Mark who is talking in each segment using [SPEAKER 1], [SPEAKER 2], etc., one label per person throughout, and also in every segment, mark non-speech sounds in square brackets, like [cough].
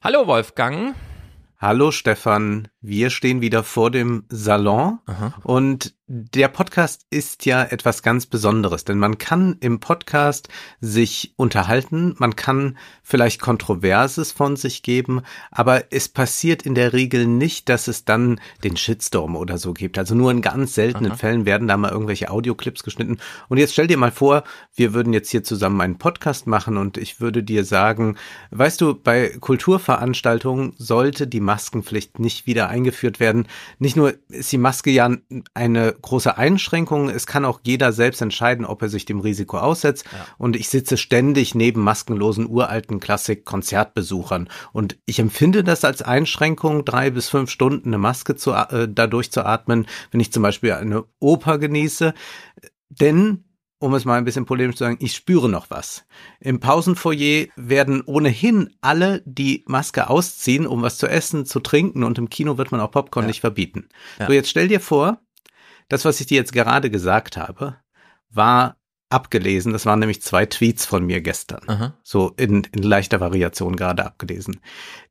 [SPEAKER 1] Hallo Wolfgang.
[SPEAKER 2] Hallo Stefan, wir stehen wieder vor dem Salon Aha. und der Podcast ist ja etwas ganz Besonderes, denn man kann im Podcast sich unterhalten, man kann vielleicht Kontroverses von sich geben, aber es passiert in der Regel nicht, dass es dann den Shitstorm oder so gibt. Also nur in ganz seltenen Aha. Fällen werden da mal irgendwelche Audioclips geschnitten. Und jetzt stell dir mal vor, wir würden jetzt hier zusammen einen Podcast machen und ich würde dir sagen, weißt du, bei Kulturveranstaltungen sollte die Maskenpflicht nicht wieder eingeführt werden. Nicht nur ist die Maske ja eine große Einschränkung, es kann auch jeder selbst entscheiden, ob er sich dem Risiko aussetzt. Ja. Und ich sitze ständig neben maskenlosen uralten Klassik-Konzertbesuchern. Und ich empfinde das als Einschränkung, drei bis fünf Stunden eine Maske zu, äh, dadurch zu atmen, wenn ich zum Beispiel eine Oper genieße. Denn um es mal ein bisschen polemisch zu sagen, ich spüre noch was. Im Pausenfoyer werden ohnehin alle die Maske ausziehen, um was zu essen, zu trinken und im Kino wird man auch Popcorn ja. nicht verbieten. Ja. So, jetzt stell dir vor, das, was ich dir jetzt gerade gesagt habe, war abgelesen. Das waren nämlich zwei Tweets von mir gestern. Aha. So in, in leichter Variation gerade abgelesen.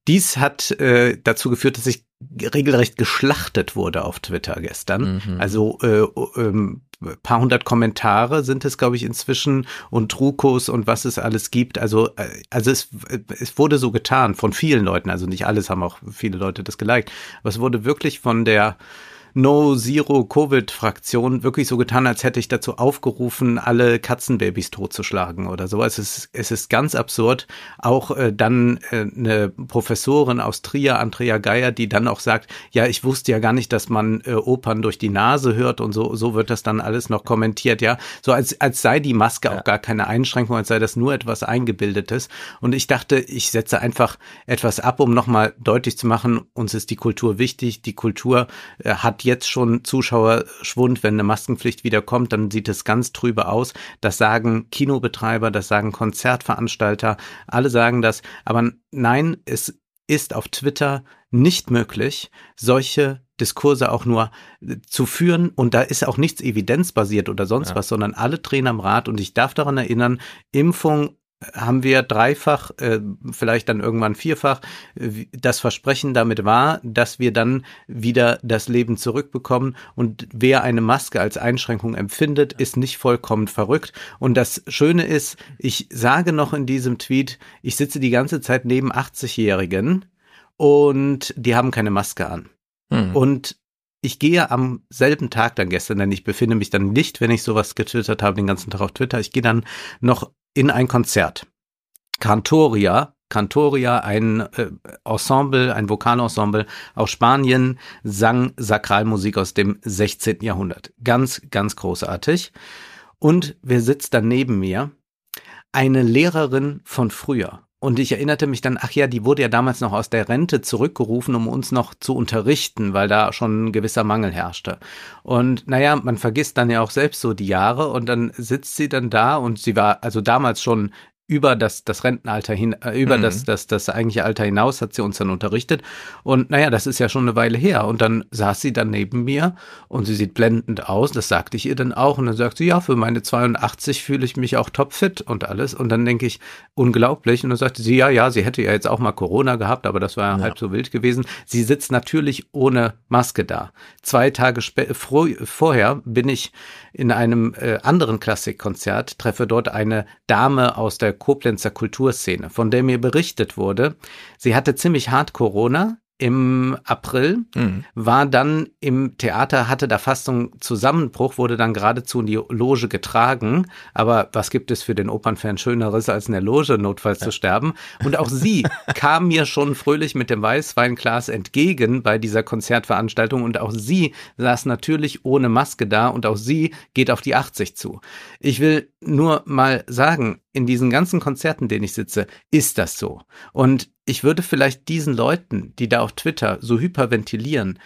[SPEAKER 2] Dies hat äh, dazu geführt, dass ich regelrecht geschlachtet wurde auf Twitter gestern. Mhm. Also äh, ähm, paar hundert Kommentare sind es, glaube ich, inzwischen und Trukos und was es alles gibt. Also, äh, also es, es wurde so getan von vielen Leuten. Also nicht alles haben auch viele Leute das geliked. Aber es wurde wirklich von der No-Zero-Covid-Fraktion wirklich so getan, als hätte ich dazu aufgerufen, alle Katzenbabys totzuschlagen oder so. Es ist, es ist ganz absurd. Auch äh, dann äh, eine Professorin aus Trier, Andrea Geier, die dann auch sagt, ja, ich wusste ja gar nicht, dass man äh, Opern durch die Nase hört und so, so wird das dann alles noch kommentiert, ja. So als, als sei die Maske ja. auch gar keine Einschränkung, als sei das nur etwas Eingebildetes. Und ich dachte, ich setze einfach etwas ab, um nochmal deutlich zu machen, uns ist die Kultur wichtig. Die Kultur äh, hat jetzt schon Zuschauerschwund, wenn eine Maskenpflicht wieder kommt, dann sieht es ganz trübe aus. Das sagen Kinobetreiber, das sagen Konzertveranstalter, alle sagen das. Aber nein, es ist auf Twitter nicht möglich, solche Diskurse auch nur zu führen und da ist auch nichts evidenzbasiert oder sonst ja. was, sondern alle drehen am Rad und ich darf daran erinnern, Impfung haben wir dreifach, äh, vielleicht dann irgendwann vierfach, äh, das Versprechen damit war, dass wir dann wieder das Leben zurückbekommen. Und wer eine Maske als Einschränkung empfindet, ist nicht vollkommen verrückt. Und das Schöne ist, ich sage noch in diesem Tweet, ich sitze die ganze Zeit neben 80-Jährigen und die haben keine Maske an. Hm. Und ich gehe am selben Tag dann gestern, denn ich befinde mich dann nicht, wenn ich sowas getwittert habe, den ganzen Tag auf Twitter. Ich gehe dann noch in ein Konzert. Cantoria, Cantoria, ein äh, Ensemble, ein Vokalensemble aus Spanien, sang Sakralmusik aus dem 16. Jahrhundert. Ganz, ganz großartig. Und wer sitzt da neben mir? Eine Lehrerin von früher. Und ich erinnerte mich dann, ach ja, die wurde ja damals noch aus der Rente zurückgerufen, um uns noch zu unterrichten, weil da schon ein gewisser Mangel herrschte. Und naja, man vergisst dann ja auch selbst so die Jahre und dann sitzt sie dann da und sie war also damals schon über das, das Rentenalter hin, äh, über mhm. das, das, das eigentliche Alter hinaus hat sie uns dann unterrichtet. Und naja, das ist ja schon eine Weile her. Und dann saß sie dann neben mir und sie sieht blendend aus. Das sagte ich ihr dann auch. Und dann sagt sie, ja, für meine 82 fühle ich mich auch topfit und alles. Und dann denke ich, unglaublich. Und dann sagte sie, ja, ja, sie hätte ja jetzt auch mal Corona gehabt, aber das war ja, halb so wild gewesen. Sie sitzt natürlich ohne Maske da. Zwei Tage vorher bin ich in einem äh, anderen Klassikkonzert, treffe dort eine Dame aus der Koblenzer Kulturszene, von der mir berichtet wurde, sie hatte ziemlich hart Corona, im April, mhm. war dann im Theater, hatte da fast so einen Zusammenbruch, wurde dann geradezu in die Loge getragen. Aber was gibt es für den Opernfan Schöneres, als in der Loge notfalls ja. zu sterben? Und auch sie [laughs] kam mir schon fröhlich mit dem Weißweinglas entgegen bei dieser Konzertveranstaltung und auch sie saß natürlich ohne Maske da und auch sie geht auf die 80 zu. Ich will nur mal sagen, in diesen ganzen Konzerten, denen ich sitze, ist das so. Und ich würde vielleicht diesen Leuten, die da auf Twitter so hyperventilieren,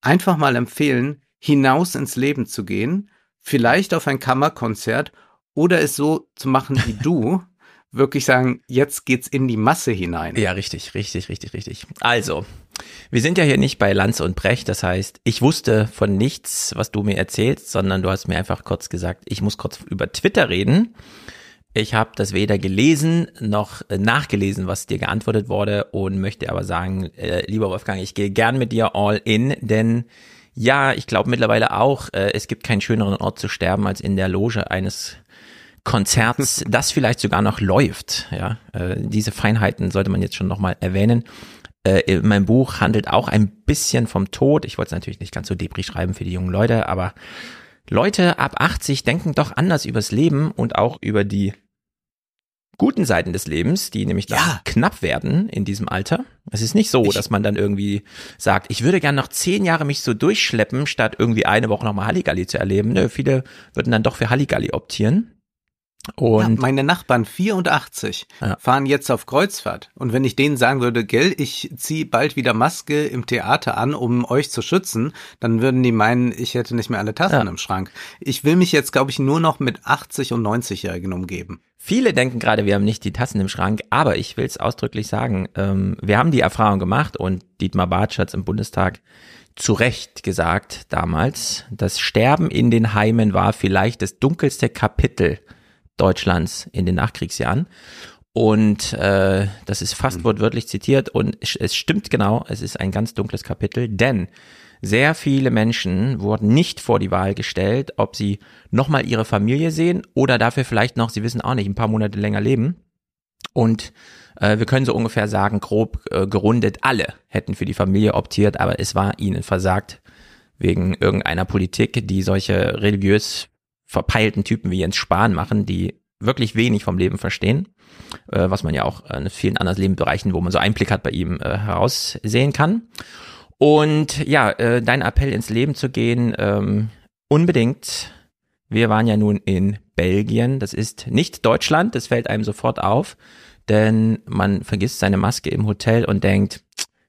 [SPEAKER 2] einfach mal empfehlen, hinaus ins Leben zu gehen, vielleicht auf ein Kammerkonzert oder es so zu machen wie du, [laughs] wirklich sagen, jetzt geht's in die Masse hinein.
[SPEAKER 1] Ja, richtig, richtig, richtig, richtig. Also, wir sind ja hier nicht bei Lanz und Brecht, das heißt, ich wusste von nichts, was du mir erzählst, sondern du hast mir einfach kurz gesagt, ich muss kurz über Twitter reden. Ich habe das weder gelesen noch äh, nachgelesen, was dir geantwortet wurde und möchte aber sagen, äh, lieber Wolfgang, ich gehe gern mit dir all in, denn ja, ich glaube mittlerweile auch, äh, es gibt keinen schöneren Ort zu sterben als in der Loge eines Konzerts, [laughs] das vielleicht sogar noch läuft. Ja, äh, diese Feinheiten sollte man jetzt schon nochmal erwähnen. Äh, mein Buch handelt auch ein bisschen vom Tod. Ich wollte es natürlich nicht ganz so debris schreiben für die jungen Leute, aber Leute ab 80 denken doch anders übers Leben und auch über die guten Seiten des Lebens, die nämlich ja. knapp werden in diesem Alter. Es ist nicht so, ich, dass man dann irgendwie sagt, ich würde gern noch zehn Jahre mich so durchschleppen, statt irgendwie eine Woche nochmal Halligalli zu erleben. Nö, viele würden dann doch für Halligalli optieren.
[SPEAKER 2] Und ja, meine Nachbarn 84 ja. fahren jetzt auf Kreuzfahrt. Und wenn ich denen sagen würde, gell, ich ziehe bald wieder Maske im Theater an, um euch zu schützen, dann würden die meinen, ich hätte nicht mehr alle Tassen ja. im Schrank. Ich will mich jetzt, glaube ich, nur noch mit 80 und 90-Jährigen umgeben.
[SPEAKER 1] Viele denken gerade, wir haben nicht die Tassen im Schrank, aber ich will es ausdrücklich sagen, ähm, wir haben die Erfahrung gemacht und Dietmar Bartsch hat es im Bundestag zu Recht gesagt damals, das Sterben in den Heimen war vielleicht das dunkelste Kapitel Deutschlands in den Nachkriegsjahren. Und äh, das ist fast mhm. wortwörtlich zitiert und es stimmt genau, es ist ein ganz dunkles Kapitel, denn sehr viele Menschen wurden nicht vor die Wahl gestellt, ob sie nochmal ihre Familie sehen oder dafür vielleicht noch, sie wissen auch nicht, ein paar Monate länger leben. Und äh, wir können so ungefähr sagen, grob äh, gerundet, alle hätten für die Familie optiert, aber es war ihnen versagt wegen irgendeiner Politik, die solche religiös verpeilten Typen wie Jens Spahn machen, die wirklich wenig vom Leben verstehen, äh, was man ja auch in vielen anderen Lebensbereichen, wo man so Einblick hat bei ihm, äh, heraussehen kann. Und ja, äh, dein Appell ins Leben zu gehen, ähm, unbedingt. Wir waren ja nun in Belgien, das ist nicht Deutschland, das fällt einem sofort auf, denn man vergisst seine Maske im Hotel und denkt,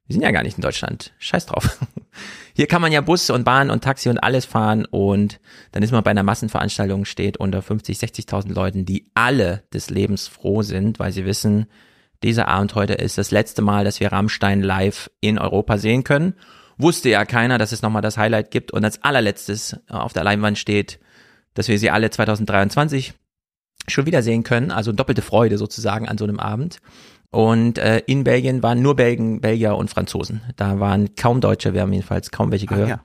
[SPEAKER 1] wir sind ja gar nicht in Deutschland. Scheiß drauf. [laughs] Hier kann man ja Bus und Bahn und Taxi und alles fahren und dann ist man bei einer Massenveranstaltung, steht unter 50, 60.000 Leuten, die alle des Lebens froh sind, weil sie wissen, dieser Abend heute ist das letzte Mal, dass wir Rammstein live in Europa sehen können. Wusste ja keiner, dass es nochmal das Highlight gibt und als allerletztes auf der Leinwand steht, dass wir sie alle 2023 schon wieder sehen können. Also doppelte Freude sozusagen an so einem Abend. Und äh, in Belgien waren nur Belgen, Belgier und Franzosen. Da waren kaum Deutsche, wir haben jedenfalls kaum welche gehört. Ah, ja.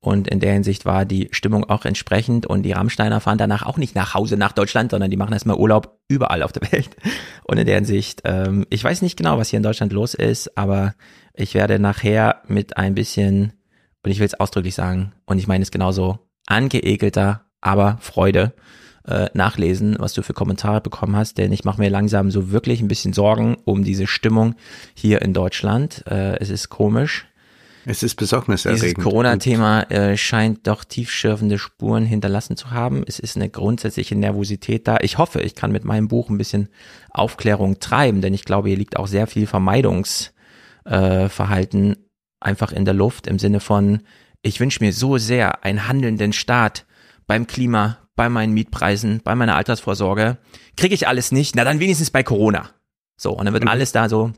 [SPEAKER 1] Und in der Hinsicht war die Stimmung auch entsprechend. Und die Rammsteiner fahren danach auch nicht nach Hause nach Deutschland, sondern die machen erstmal Urlaub überall auf der [laughs] Welt. Und in der Hinsicht, ähm, ich weiß nicht genau, was hier in Deutschland los ist, aber ich werde nachher mit ein bisschen, und ich will es ausdrücklich sagen, und ich meine es genauso, angeekelter, aber Freude äh, nachlesen, was du für Kommentare bekommen hast, denn ich mache mir langsam so wirklich ein bisschen Sorgen um diese Stimmung hier in Deutschland. Äh, es ist komisch.
[SPEAKER 2] Es ist besorgniserregend.
[SPEAKER 1] Dieses Corona-Thema äh, scheint doch tiefschürfende Spuren hinterlassen zu haben. Es ist eine grundsätzliche Nervosität da. Ich hoffe, ich kann mit meinem Buch ein bisschen Aufklärung treiben, denn ich glaube, hier liegt auch sehr viel Vermeidungsverhalten äh, einfach in der Luft im Sinne von, ich wünsche mir so sehr einen handelnden Staat beim Klima, bei meinen Mietpreisen, bei meiner Altersvorsorge. Kriege ich alles nicht, na dann wenigstens bei Corona. So, und dann wird mhm. alles da so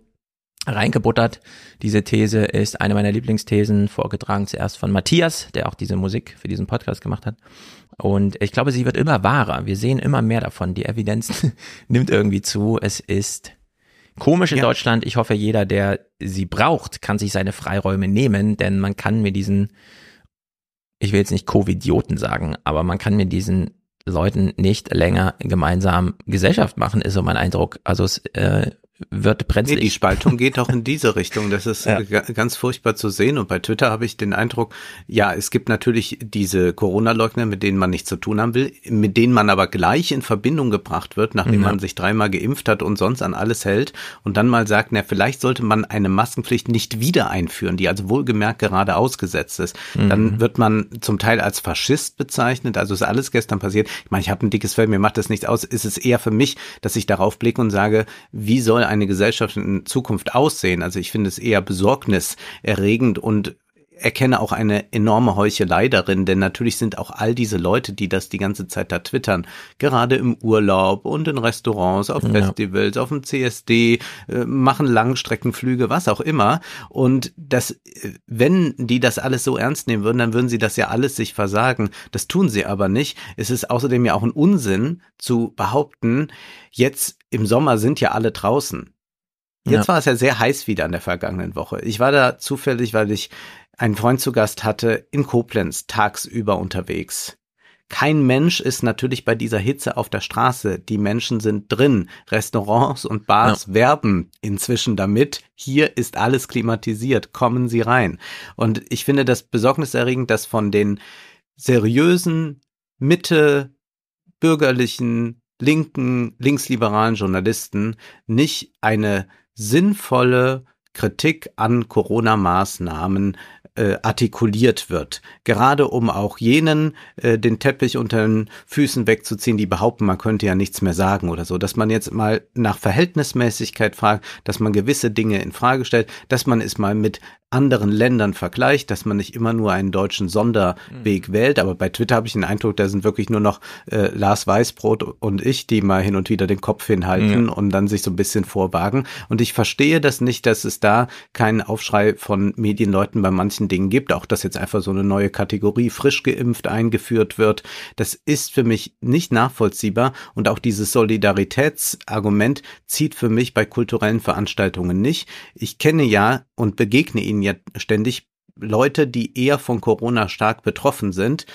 [SPEAKER 1] reingebuttert. Diese These ist eine meiner Lieblingsthesen, vorgetragen zuerst von Matthias, der auch diese Musik für diesen Podcast gemacht hat. Und ich glaube, sie wird immer wahrer. Wir sehen immer mehr davon. Die Evidenz [laughs] nimmt irgendwie zu. Es ist komisch in ja. Deutschland. Ich hoffe, jeder, der sie braucht, kann sich seine Freiräume nehmen, denn man kann mit diesen ich will jetzt nicht Covidioten sagen, aber man kann mit diesen Leuten nicht länger gemeinsam Gesellschaft machen, ist so mein Eindruck. Also es äh, wird brenzlig. Nee,
[SPEAKER 2] die Spaltung geht auch in diese Richtung. Das ist [laughs] ja. ganz furchtbar zu sehen. Und bei Twitter habe ich den Eindruck, ja, es gibt natürlich diese Corona-Leugner, mit denen man nichts zu tun haben will, mit denen man aber gleich in Verbindung gebracht wird, nachdem ja. man sich dreimal geimpft hat und sonst an alles hält und dann mal sagt, na, vielleicht sollte man eine Maskenpflicht nicht wieder einführen, die also wohlgemerkt gerade ausgesetzt ist. Mhm. Dann wird man zum Teil als Faschist bezeichnet. Also ist alles gestern passiert. Ich meine, ich habe ein dickes Fell, mir macht das nichts aus. Ist es eher für mich, dass ich darauf blicke und sage, wie soll eine Gesellschaft in Zukunft aussehen? Also ich finde es eher besorgniserregend und erkenne auch eine enorme Heuchelei darin, denn natürlich sind auch all diese Leute, die das die ganze Zeit da twittern, gerade im Urlaub und in Restaurants, auf Festivals, ja. auf dem CSD, äh, machen Langstreckenflüge, was auch immer. Und das, äh, wenn die das alles so ernst nehmen würden, dann würden sie das ja alles sich versagen. Das tun sie aber nicht. Es ist außerdem ja auch ein Unsinn zu behaupten, jetzt im Sommer sind ja alle draußen. Jetzt ja. war es ja sehr heiß wieder in der vergangenen Woche. Ich war da zufällig, weil ich einen Freund zu Gast hatte, in Koblenz tagsüber unterwegs. Kein Mensch ist natürlich bei dieser Hitze auf der Straße. Die Menschen sind drin. Restaurants und Bars ja. werben inzwischen damit. Hier ist alles klimatisiert. Kommen Sie rein. Und ich finde das besorgniserregend, dass von den seriösen, Mitte, bürgerlichen, linken, linksliberalen Journalisten nicht eine sinnvolle Kritik an Corona-Maßnahmen äh, artikuliert wird. Gerade um auch jenen äh, den Teppich unter den Füßen wegzuziehen, die behaupten, man könnte ja nichts mehr sagen oder so. Dass man jetzt mal nach Verhältnismäßigkeit fragt, dass man gewisse Dinge in Frage stellt, dass man es mal mit anderen Ländern vergleicht, dass man nicht immer nur einen deutschen Sonderweg mhm. wählt. Aber bei Twitter habe ich den Eindruck, da sind wirklich nur noch äh, Lars Weißbrot und ich, die mal hin und wieder den Kopf hinhalten mhm. und dann sich so ein bisschen vorwagen. Und ich verstehe das nicht, dass es da keinen Aufschrei von Medienleuten bei manchen Dingen gibt. Auch dass jetzt einfach so eine neue Kategorie frisch geimpft eingeführt wird. Das ist für mich nicht nachvollziehbar. Und auch dieses Solidaritätsargument zieht für mich bei kulturellen Veranstaltungen nicht. Ich kenne ja und begegne ihnen ja ständig Leute, die eher von Corona stark betroffen sind,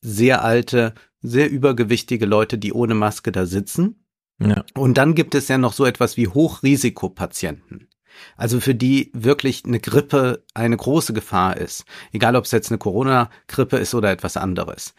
[SPEAKER 2] sehr alte, sehr übergewichtige Leute, die ohne Maske da sitzen. Ja. Und dann gibt es ja noch so etwas wie Hochrisikopatienten. Also für die wirklich eine Grippe eine große Gefahr ist. Egal ob es jetzt eine Corona-Grippe ist oder etwas anderes.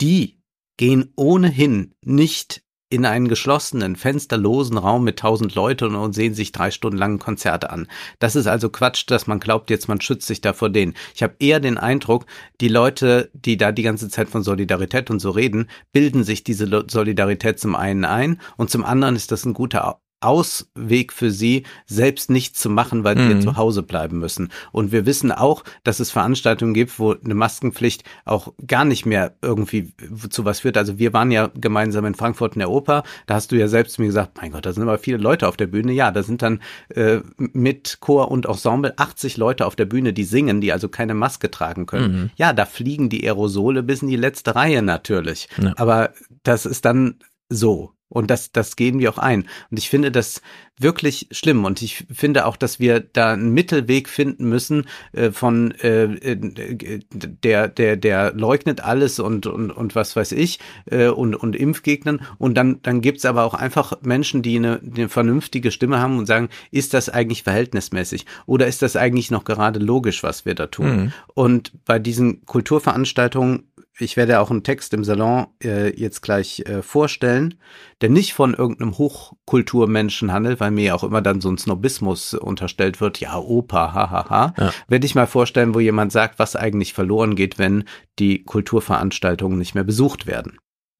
[SPEAKER 2] Die gehen ohnehin nicht in einen geschlossenen, fensterlosen Raum mit tausend Leuten und sehen sich drei Stunden lang Konzerte an. Das ist also Quatsch, dass man glaubt, jetzt man schützt sich da vor denen. Ich habe eher den Eindruck, die Leute, die da die ganze Zeit von Solidarität und so reden, bilden sich diese Solidarität zum einen ein und zum anderen ist das ein guter Ausweg für sie, selbst nichts zu machen, weil mhm. sie zu Hause bleiben müssen. Und wir wissen auch, dass es Veranstaltungen gibt, wo eine Maskenpflicht auch gar nicht mehr irgendwie zu was führt. Also wir waren ja gemeinsam in Frankfurt in der Oper. Da hast du ja selbst mir gesagt, mein Gott, da sind aber viele Leute auf der Bühne. Ja, da sind dann äh, mit Chor und Ensemble 80 Leute auf der Bühne, die singen, die also keine Maske tragen können. Mhm. Ja, da fliegen die Aerosole bis in die letzte Reihe natürlich. Ja. Aber das ist dann so. Und das, das gehen wir auch ein. Und ich finde das wirklich schlimm. Und ich finde auch, dass wir da einen Mittelweg finden müssen äh, von äh, äh, der, der, der leugnet alles und, und, und was weiß ich äh, und, und Impfgegnern. Und dann, dann gibt's aber auch einfach Menschen, die eine, eine vernünftige Stimme haben und sagen, ist das eigentlich verhältnismäßig? Oder ist das eigentlich noch gerade logisch, was wir da tun? Mhm. Und bei diesen Kulturveranstaltungen ich werde auch einen Text im Salon äh, jetzt gleich äh, vorstellen, der nicht von irgendeinem Hochkulturmenschen handelt, weil mir auch immer dann so ein Snobismus unterstellt wird, ja, Opa, hahaha. Ha, ha. Ja. Werde ich mal vorstellen, wo jemand sagt, was eigentlich verloren geht, wenn die Kulturveranstaltungen nicht mehr besucht werden.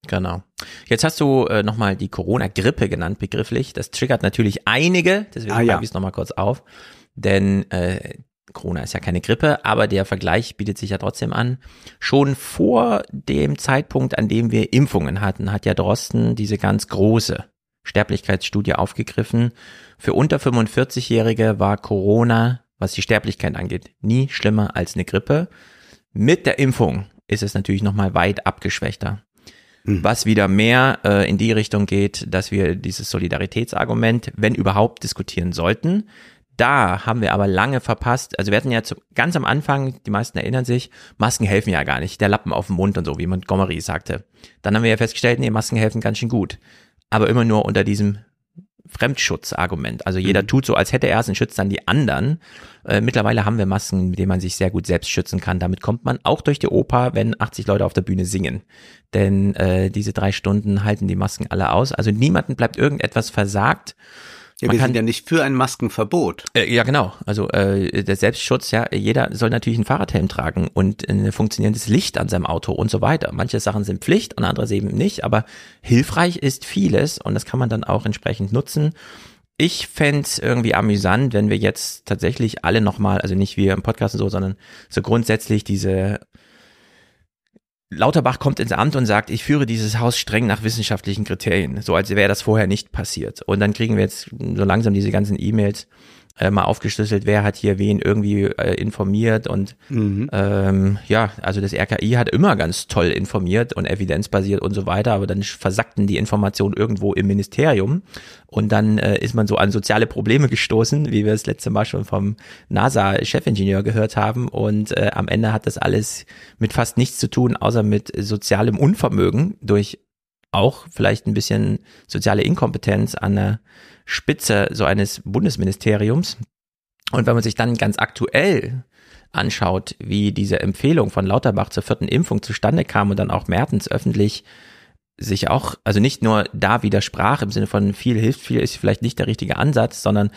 [SPEAKER 1] Genau. Jetzt hast du äh, nochmal die Corona-Grippe genannt, begrifflich. Das triggert natürlich einige, deswegen ah, ja. ich es nochmal kurz auf. Denn äh, Corona ist ja keine Grippe, aber der Vergleich bietet sich ja trotzdem an. Schon vor dem Zeitpunkt, an dem wir Impfungen hatten, hat ja Drosten diese ganz große Sterblichkeitsstudie aufgegriffen. Für unter 45-Jährige war Corona, was die Sterblichkeit angeht, nie schlimmer als eine Grippe. Mit der Impfung ist es natürlich nochmal weit abgeschwächter. Mhm. Was wieder mehr äh, in die Richtung geht, dass wir dieses Solidaritätsargument, wenn überhaupt, diskutieren sollten da haben wir aber lange verpasst. Also wir hatten ja zu, ganz am Anfang, die meisten erinnern sich, Masken helfen ja gar nicht. Der Lappen auf dem Mund und so, wie Montgomery sagte. Dann haben wir ja festgestellt, nee, Masken helfen ganz schön gut. Aber immer nur unter diesem Fremdschutzargument. Also jeder mhm. tut so, als hätte er es und schützt dann die anderen. Äh, mittlerweile haben wir Masken, mit denen man sich sehr gut selbst schützen kann. Damit kommt man auch durch die Oper, wenn 80 Leute auf der Bühne singen. Denn äh, diese drei Stunden halten die Masken alle aus. Also niemanden bleibt irgendetwas versagt.
[SPEAKER 2] Ja, man wir kann, sind ja nicht für ein Maskenverbot.
[SPEAKER 1] Äh, ja, genau. Also äh, der Selbstschutz, ja, jeder soll natürlich einen Fahrradhelm tragen und ein funktionierendes Licht an seinem Auto und so weiter. Manche Sachen sind Pflicht und andere eben nicht, aber hilfreich ist vieles und das kann man dann auch entsprechend nutzen. ich fände irgendwie amüsant, wenn wir jetzt tatsächlich alle nochmal, also nicht wir im Podcast und so, sondern so grundsätzlich diese Lauterbach kommt ins Amt und sagt, ich führe dieses Haus streng nach wissenschaftlichen Kriterien, so als wäre das vorher nicht passiert. Und dann kriegen wir jetzt so langsam diese ganzen E-Mails, äh, mal aufgeschlüsselt, wer hat hier wen irgendwie äh, informiert und mhm. ähm, ja, also das RKI hat immer ganz toll informiert und evidenzbasiert und so weiter, aber dann versackten die Informationen irgendwo im Ministerium und dann äh, ist man so an soziale Probleme gestoßen, wie wir das letzte Mal schon vom NASA-Chefingenieur gehört haben und äh, am Ende hat das alles mit fast nichts zu tun, außer mit sozialem Unvermögen durch auch vielleicht ein bisschen soziale Inkompetenz an der Spitze so eines Bundesministeriums. Und wenn man sich dann ganz aktuell anschaut, wie diese Empfehlung von Lauterbach zur vierten Impfung zustande kam und dann auch Mertens öffentlich sich auch, also nicht nur da widersprach im Sinne von viel hilft viel ist vielleicht nicht der richtige Ansatz, sondern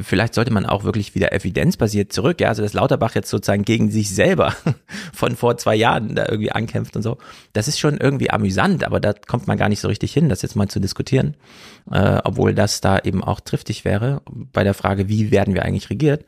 [SPEAKER 1] vielleicht sollte man auch wirklich wieder evidenzbasiert zurück, ja, also dass Lauterbach jetzt sozusagen gegen sich selber [laughs] von vor zwei Jahren da irgendwie ankämpft und so, das ist schon irgendwie amüsant, aber da kommt man gar nicht so richtig hin, das jetzt mal zu diskutieren, äh, obwohl das da eben auch triftig wäre bei der Frage, wie werden wir eigentlich regiert.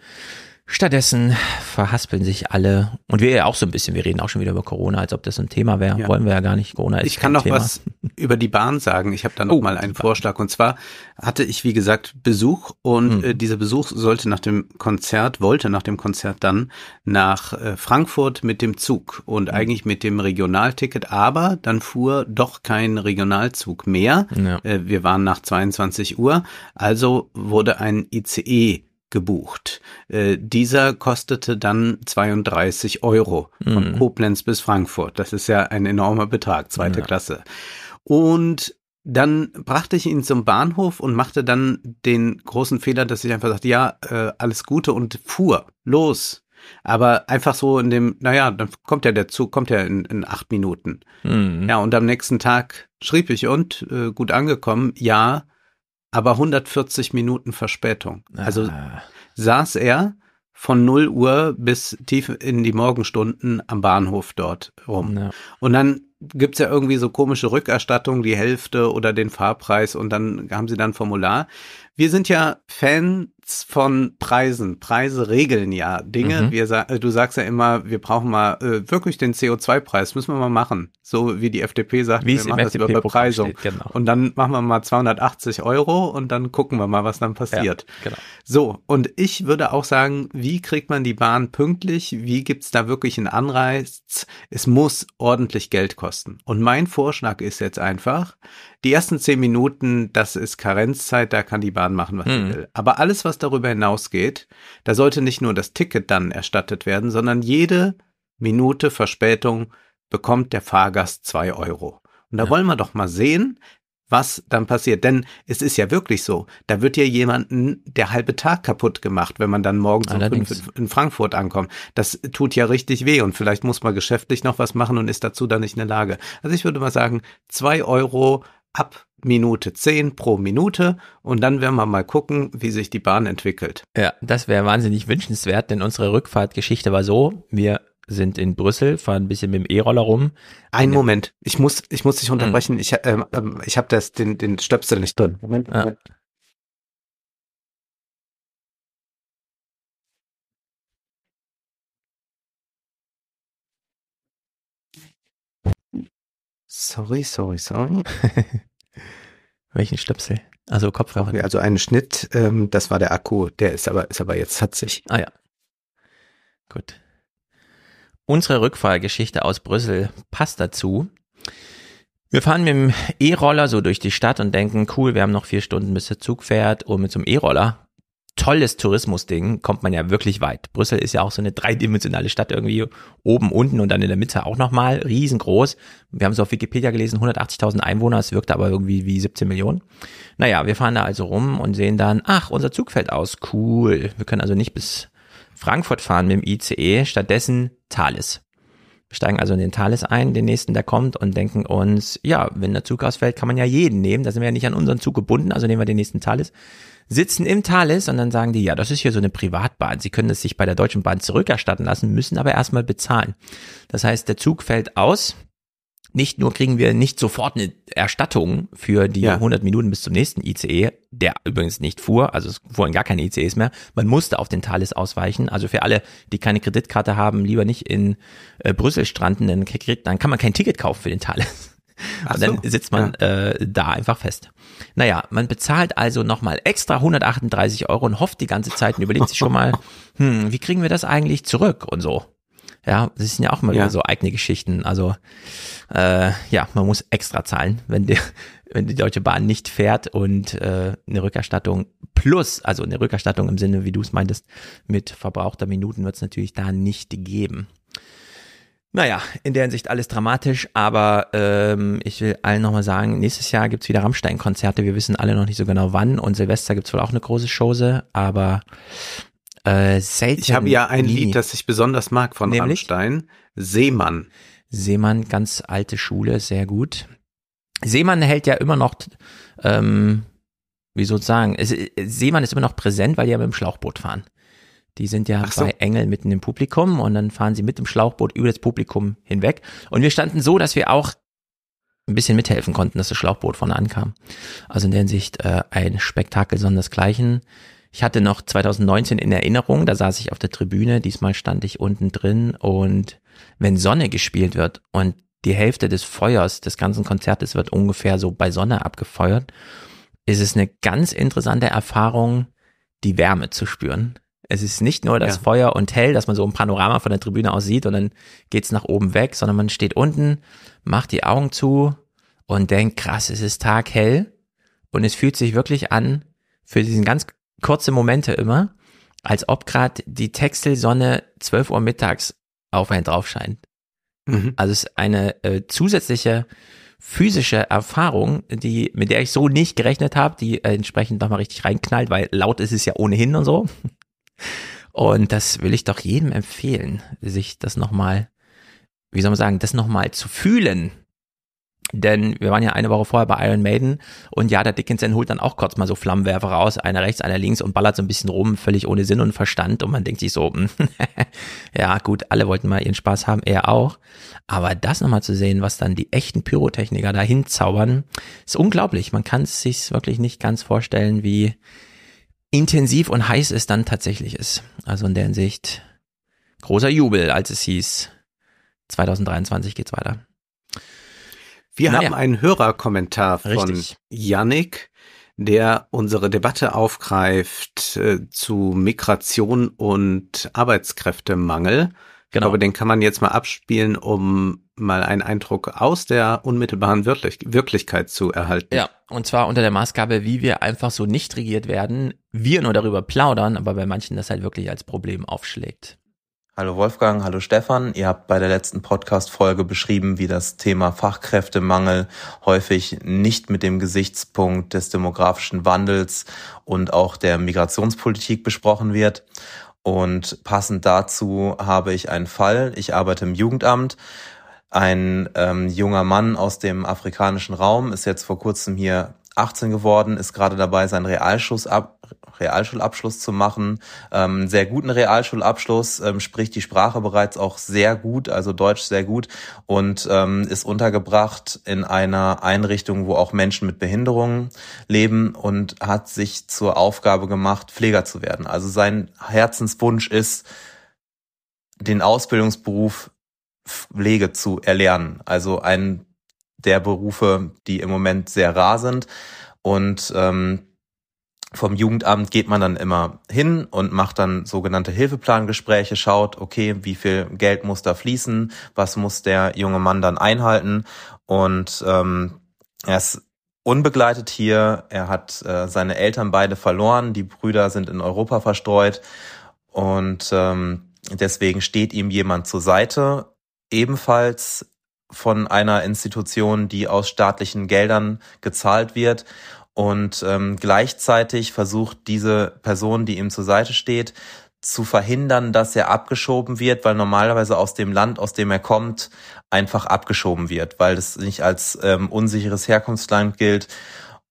[SPEAKER 1] Stattdessen verhaspeln sich alle und wir ja auch so ein bisschen, wir reden auch schon wieder über Corona, als ob das ein Thema wäre. Ja. Wollen wir ja gar nicht. Corona ist
[SPEAKER 2] Ich kann noch
[SPEAKER 1] Thema.
[SPEAKER 2] was über die Bahn sagen. Ich habe da noch oh, mal einen. Vorschlag und zwar hatte ich wie gesagt Besuch und mhm. äh, dieser Besuch sollte nach dem Konzert, wollte nach dem Konzert dann nach äh, Frankfurt mit dem Zug und mhm. eigentlich mit dem Regionalticket, aber dann fuhr doch kein Regionalzug mehr. Ja. Äh, wir waren nach 22 Uhr, also wurde ein ICE gebucht. Äh, dieser kostete dann 32 Euro von mhm. Koblenz bis Frankfurt. Das ist ja ein enormer Betrag, zweite ja. Klasse. Und dann brachte ich ihn zum Bahnhof und machte dann den großen Fehler, dass ich einfach sagte, ja, äh, alles Gute und fuhr los. Aber einfach so in dem, naja, dann kommt ja der Zug, kommt ja in, in acht Minuten. Mhm. Ja, und am nächsten Tag schrieb ich und äh, gut angekommen, ja, aber 140 Minuten Verspätung. Also ah. saß er von 0 Uhr bis tief in die Morgenstunden am Bahnhof dort rum. Ja. Und dann gibt's ja irgendwie so komische Rückerstattung, die Hälfte oder den Fahrpreis und dann haben sie dann ein Formular. Wir sind ja Fans von Preisen. Preise regeln ja Dinge. Mhm. Wir, du sagst ja immer, wir brauchen mal äh, wirklich den CO2-Preis, müssen wir mal machen. So wie die FDP sagt,
[SPEAKER 1] wie wir machen das über Bepreisung.
[SPEAKER 2] Steht, genau. Und dann machen wir mal 280 Euro und dann gucken wir mal, was dann passiert. Ja, genau. So, und ich würde auch sagen, wie kriegt man die Bahn pünktlich? Wie gibt's da wirklich einen Anreiz? Es muss ordentlich Geld kosten. Und mein Vorschlag ist jetzt einfach, die ersten zehn Minuten, das ist Karenzzeit, da kann die Bahn machen, was hm. sie will. Aber alles, was darüber hinausgeht, da sollte nicht nur das Ticket dann erstattet werden, sondern jede Minute Verspätung bekommt der Fahrgast zwei Euro. Und da ja. wollen wir doch mal sehen, was dann passiert. Denn es ist ja wirklich so, da wird ja jemanden der halbe Tag kaputt gemacht, wenn man dann morgens um fünf in Frankfurt ankommt. Das tut ja richtig weh und vielleicht muss man geschäftlich noch was machen und ist dazu dann nicht in der Lage. Also ich würde mal sagen, zwei Euro ab Minute 10 pro Minute und dann werden wir mal gucken, wie sich die Bahn entwickelt.
[SPEAKER 1] Ja, das wäre wahnsinnig wünschenswert, denn unsere Rückfahrtgeschichte war so, wir sind in Brüssel, fahren ein bisschen mit dem E-Roller rum.
[SPEAKER 2] Ein Moment, ich muss, ich muss dich unterbrechen. Mhm. Ich, ähm, ähm, ich habe das den, den Stöpsel nicht drin. Moment, Moment. Sorry, sorry, sorry. [laughs]
[SPEAKER 1] Welchen Stöpsel? Also Kopfhörer.
[SPEAKER 2] Okay, also einen Schnitt, ähm, das war der Akku, der ist aber, ist aber jetzt hat sich.
[SPEAKER 1] Ah ja. Gut. Unsere Rückfahrgeschichte aus Brüssel passt dazu. Wir fahren mit dem E-Roller so durch die Stadt und denken, cool, wir haben noch vier Stunden, bis der Zug fährt. Und mit so einem E-Roller tolles Tourismusding, kommt man ja wirklich weit. Brüssel ist ja auch so eine dreidimensionale Stadt irgendwie, oben, unten und dann in der Mitte auch nochmal, riesengroß. Wir haben es auf Wikipedia gelesen, 180.000 Einwohner, es wirkt aber irgendwie wie 17 Millionen. Naja, wir fahren da also rum und sehen dann, ach, unser Zug fällt aus, cool. Wir können also nicht bis Frankfurt fahren mit dem ICE, stattdessen Thales. Wir steigen also in den Thales ein, den nächsten, der kommt und denken uns, ja, wenn der Zug ausfällt, kann man ja jeden nehmen, da sind wir ja nicht an unseren Zug gebunden, also nehmen wir den nächsten Thales sitzen im Thales und dann sagen die, ja, das ist hier so eine Privatbahn. Sie können es sich bei der Deutschen Bahn zurückerstatten lassen, müssen aber erstmal bezahlen. Das heißt, der Zug fällt aus nicht nur kriegen wir nicht sofort eine Erstattung für die ja. 100 Minuten bis zum nächsten ICE, der übrigens nicht fuhr, also es fuhren gar keine ICEs mehr. Man musste auf den Thales ausweichen. Also für alle, die keine Kreditkarte haben, lieber nicht in äh, Brüssel stranden, denn dann kann man kein Ticket kaufen für den Thales. Und dann sitzt man ja. äh, da einfach fest. Naja, man bezahlt also nochmal extra 138 Euro und hofft die ganze Zeit und überlegt sich schon mal, [laughs] hm, wie kriegen wir das eigentlich zurück und so. Ja, das sind ja auch immer ja. so eigene Geschichten. Also äh, ja, man muss extra zahlen, wenn die, [laughs] wenn die Deutsche Bahn nicht fährt und äh, eine Rückerstattung plus, also eine Rückerstattung im Sinne, wie du es meintest, mit verbrauchter Minuten wird es natürlich da nicht geben. Naja, in der Hinsicht alles dramatisch, aber ähm, ich will allen nochmal sagen, nächstes Jahr gibt's wieder Rammstein-Konzerte. Wir wissen alle noch nicht so genau wann und Silvester gibt's wohl auch eine große Chose, aber
[SPEAKER 2] äh, selten. Ich habe ja ein nie. Lied, das ich besonders mag von Nämlich? Rammstein. Seemann.
[SPEAKER 1] Seemann, ganz alte Schule, sehr gut. Seemann hält ja immer noch, ähm, wie sozusagen, es, Seemann ist immer noch präsent, weil die ja mit dem Schlauchboot fahren. Die sind ja so. bei Engel mitten im Publikum und dann fahren sie mit dem Schlauchboot über das Publikum hinweg. Und wir standen so, dass wir auch ein bisschen mithelfen konnten, dass das Schlauchboot vorne ankam. Also in der Hinsicht äh, ein Spektakel sondersgleichen. Ich hatte noch 2019 in Erinnerung, da saß ich auf der Tribüne, diesmal stand ich unten drin und wenn Sonne gespielt wird und die Hälfte des Feuers des ganzen Konzertes wird ungefähr so bei Sonne abgefeuert, ist es eine ganz interessante Erfahrung, die Wärme zu spüren. Es ist nicht nur das ja. Feuer und hell, dass man so ein Panorama von der Tribüne aus sieht und dann geht's nach oben weg, sondern man steht unten, macht die Augen zu und denkt, krass, es ist taghell und es fühlt sich wirklich an, für diesen ganz kurze Momente immer, als ob gerade die Textilsonne 12 Uhr mittags auf einen drauf scheint. Mhm. Also es ist eine äh, zusätzliche physische Erfahrung, die mit der ich so nicht gerechnet habe, die äh, entsprechend nochmal richtig reinknallt, weil laut ist es ja ohnehin und so. Und das will ich doch jedem empfehlen, sich das nochmal, wie soll man sagen, das nochmal zu fühlen, denn wir waren ja eine Woche vorher bei Iron Maiden und ja, der Dickinson holt dann auch kurz mal so Flammenwerfer raus, einer rechts, einer links und ballert so ein bisschen rum, völlig ohne Sinn und Verstand und man denkt sich so, [laughs] ja gut, alle wollten mal ihren Spaß haben, er auch. Aber das nochmal zu sehen, was dann die echten Pyrotechniker da hinzaubern, ist unglaublich. Man kann es sich wirklich nicht ganz vorstellen, wie intensiv und heiß es dann tatsächlich ist. Also in der Hinsicht großer Jubel, als es hieß, 2023 geht's weiter.
[SPEAKER 2] Wir naja. haben einen Hörerkommentar von Richtig. Yannick, der unsere Debatte aufgreift äh, zu Migration und Arbeitskräftemangel. Genau. Ich glaube, den kann man jetzt mal abspielen, um mal einen Eindruck aus der unmittelbaren Wirklich Wirklichkeit zu erhalten.
[SPEAKER 1] Ja, und zwar unter der Maßgabe, wie wir einfach so nicht regiert werden, wir nur darüber plaudern, aber bei manchen das halt wirklich als Problem aufschlägt.
[SPEAKER 3] Hallo Wolfgang, hallo Stefan. Ihr habt bei der letzten Podcast-Folge beschrieben, wie das Thema Fachkräftemangel häufig nicht mit dem Gesichtspunkt des demografischen Wandels und auch der Migrationspolitik besprochen wird. Und passend dazu habe ich einen Fall. Ich arbeite im Jugendamt. Ein ähm, junger Mann aus dem afrikanischen Raum ist jetzt vor kurzem hier 18 geworden, ist gerade dabei, seinen Realschulabschluss, ab, Realschulabschluss zu machen. Ähm, sehr guten Realschulabschluss, ähm, spricht die Sprache bereits auch sehr gut, also Deutsch sehr gut und ähm, ist untergebracht in einer Einrichtung, wo auch Menschen mit Behinderungen leben und hat sich zur Aufgabe gemacht, Pfleger zu werden. Also sein Herzenswunsch ist, den Ausbildungsberuf Pflege zu erlernen. Also ein der Berufe, die im Moment sehr rar sind. Und ähm, vom Jugendamt geht man dann immer hin und macht dann sogenannte Hilfeplangespräche, schaut, okay, wie viel Geld muss da fließen, was muss der junge Mann dann einhalten. Und ähm, er ist unbegleitet hier, er hat äh, seine Eltern beide verloren, die Brüder sind in Europa verstreut und ähm, deswegen steht ihm jemand zur Seite, ebenfalls von einer Institution, die aus staatlichen Geldern gezahlt wird. Und ähm, gleichzeitig versucht diese Person, die ihm zur Seite steht, zu verhindern, dass er abgeschoben wird, weil normalerweise aus dem Land, aus dem er kommt, einfach abgeschoben wird, weil es nicht als ähm, unsicheres Herkunftsland gilt.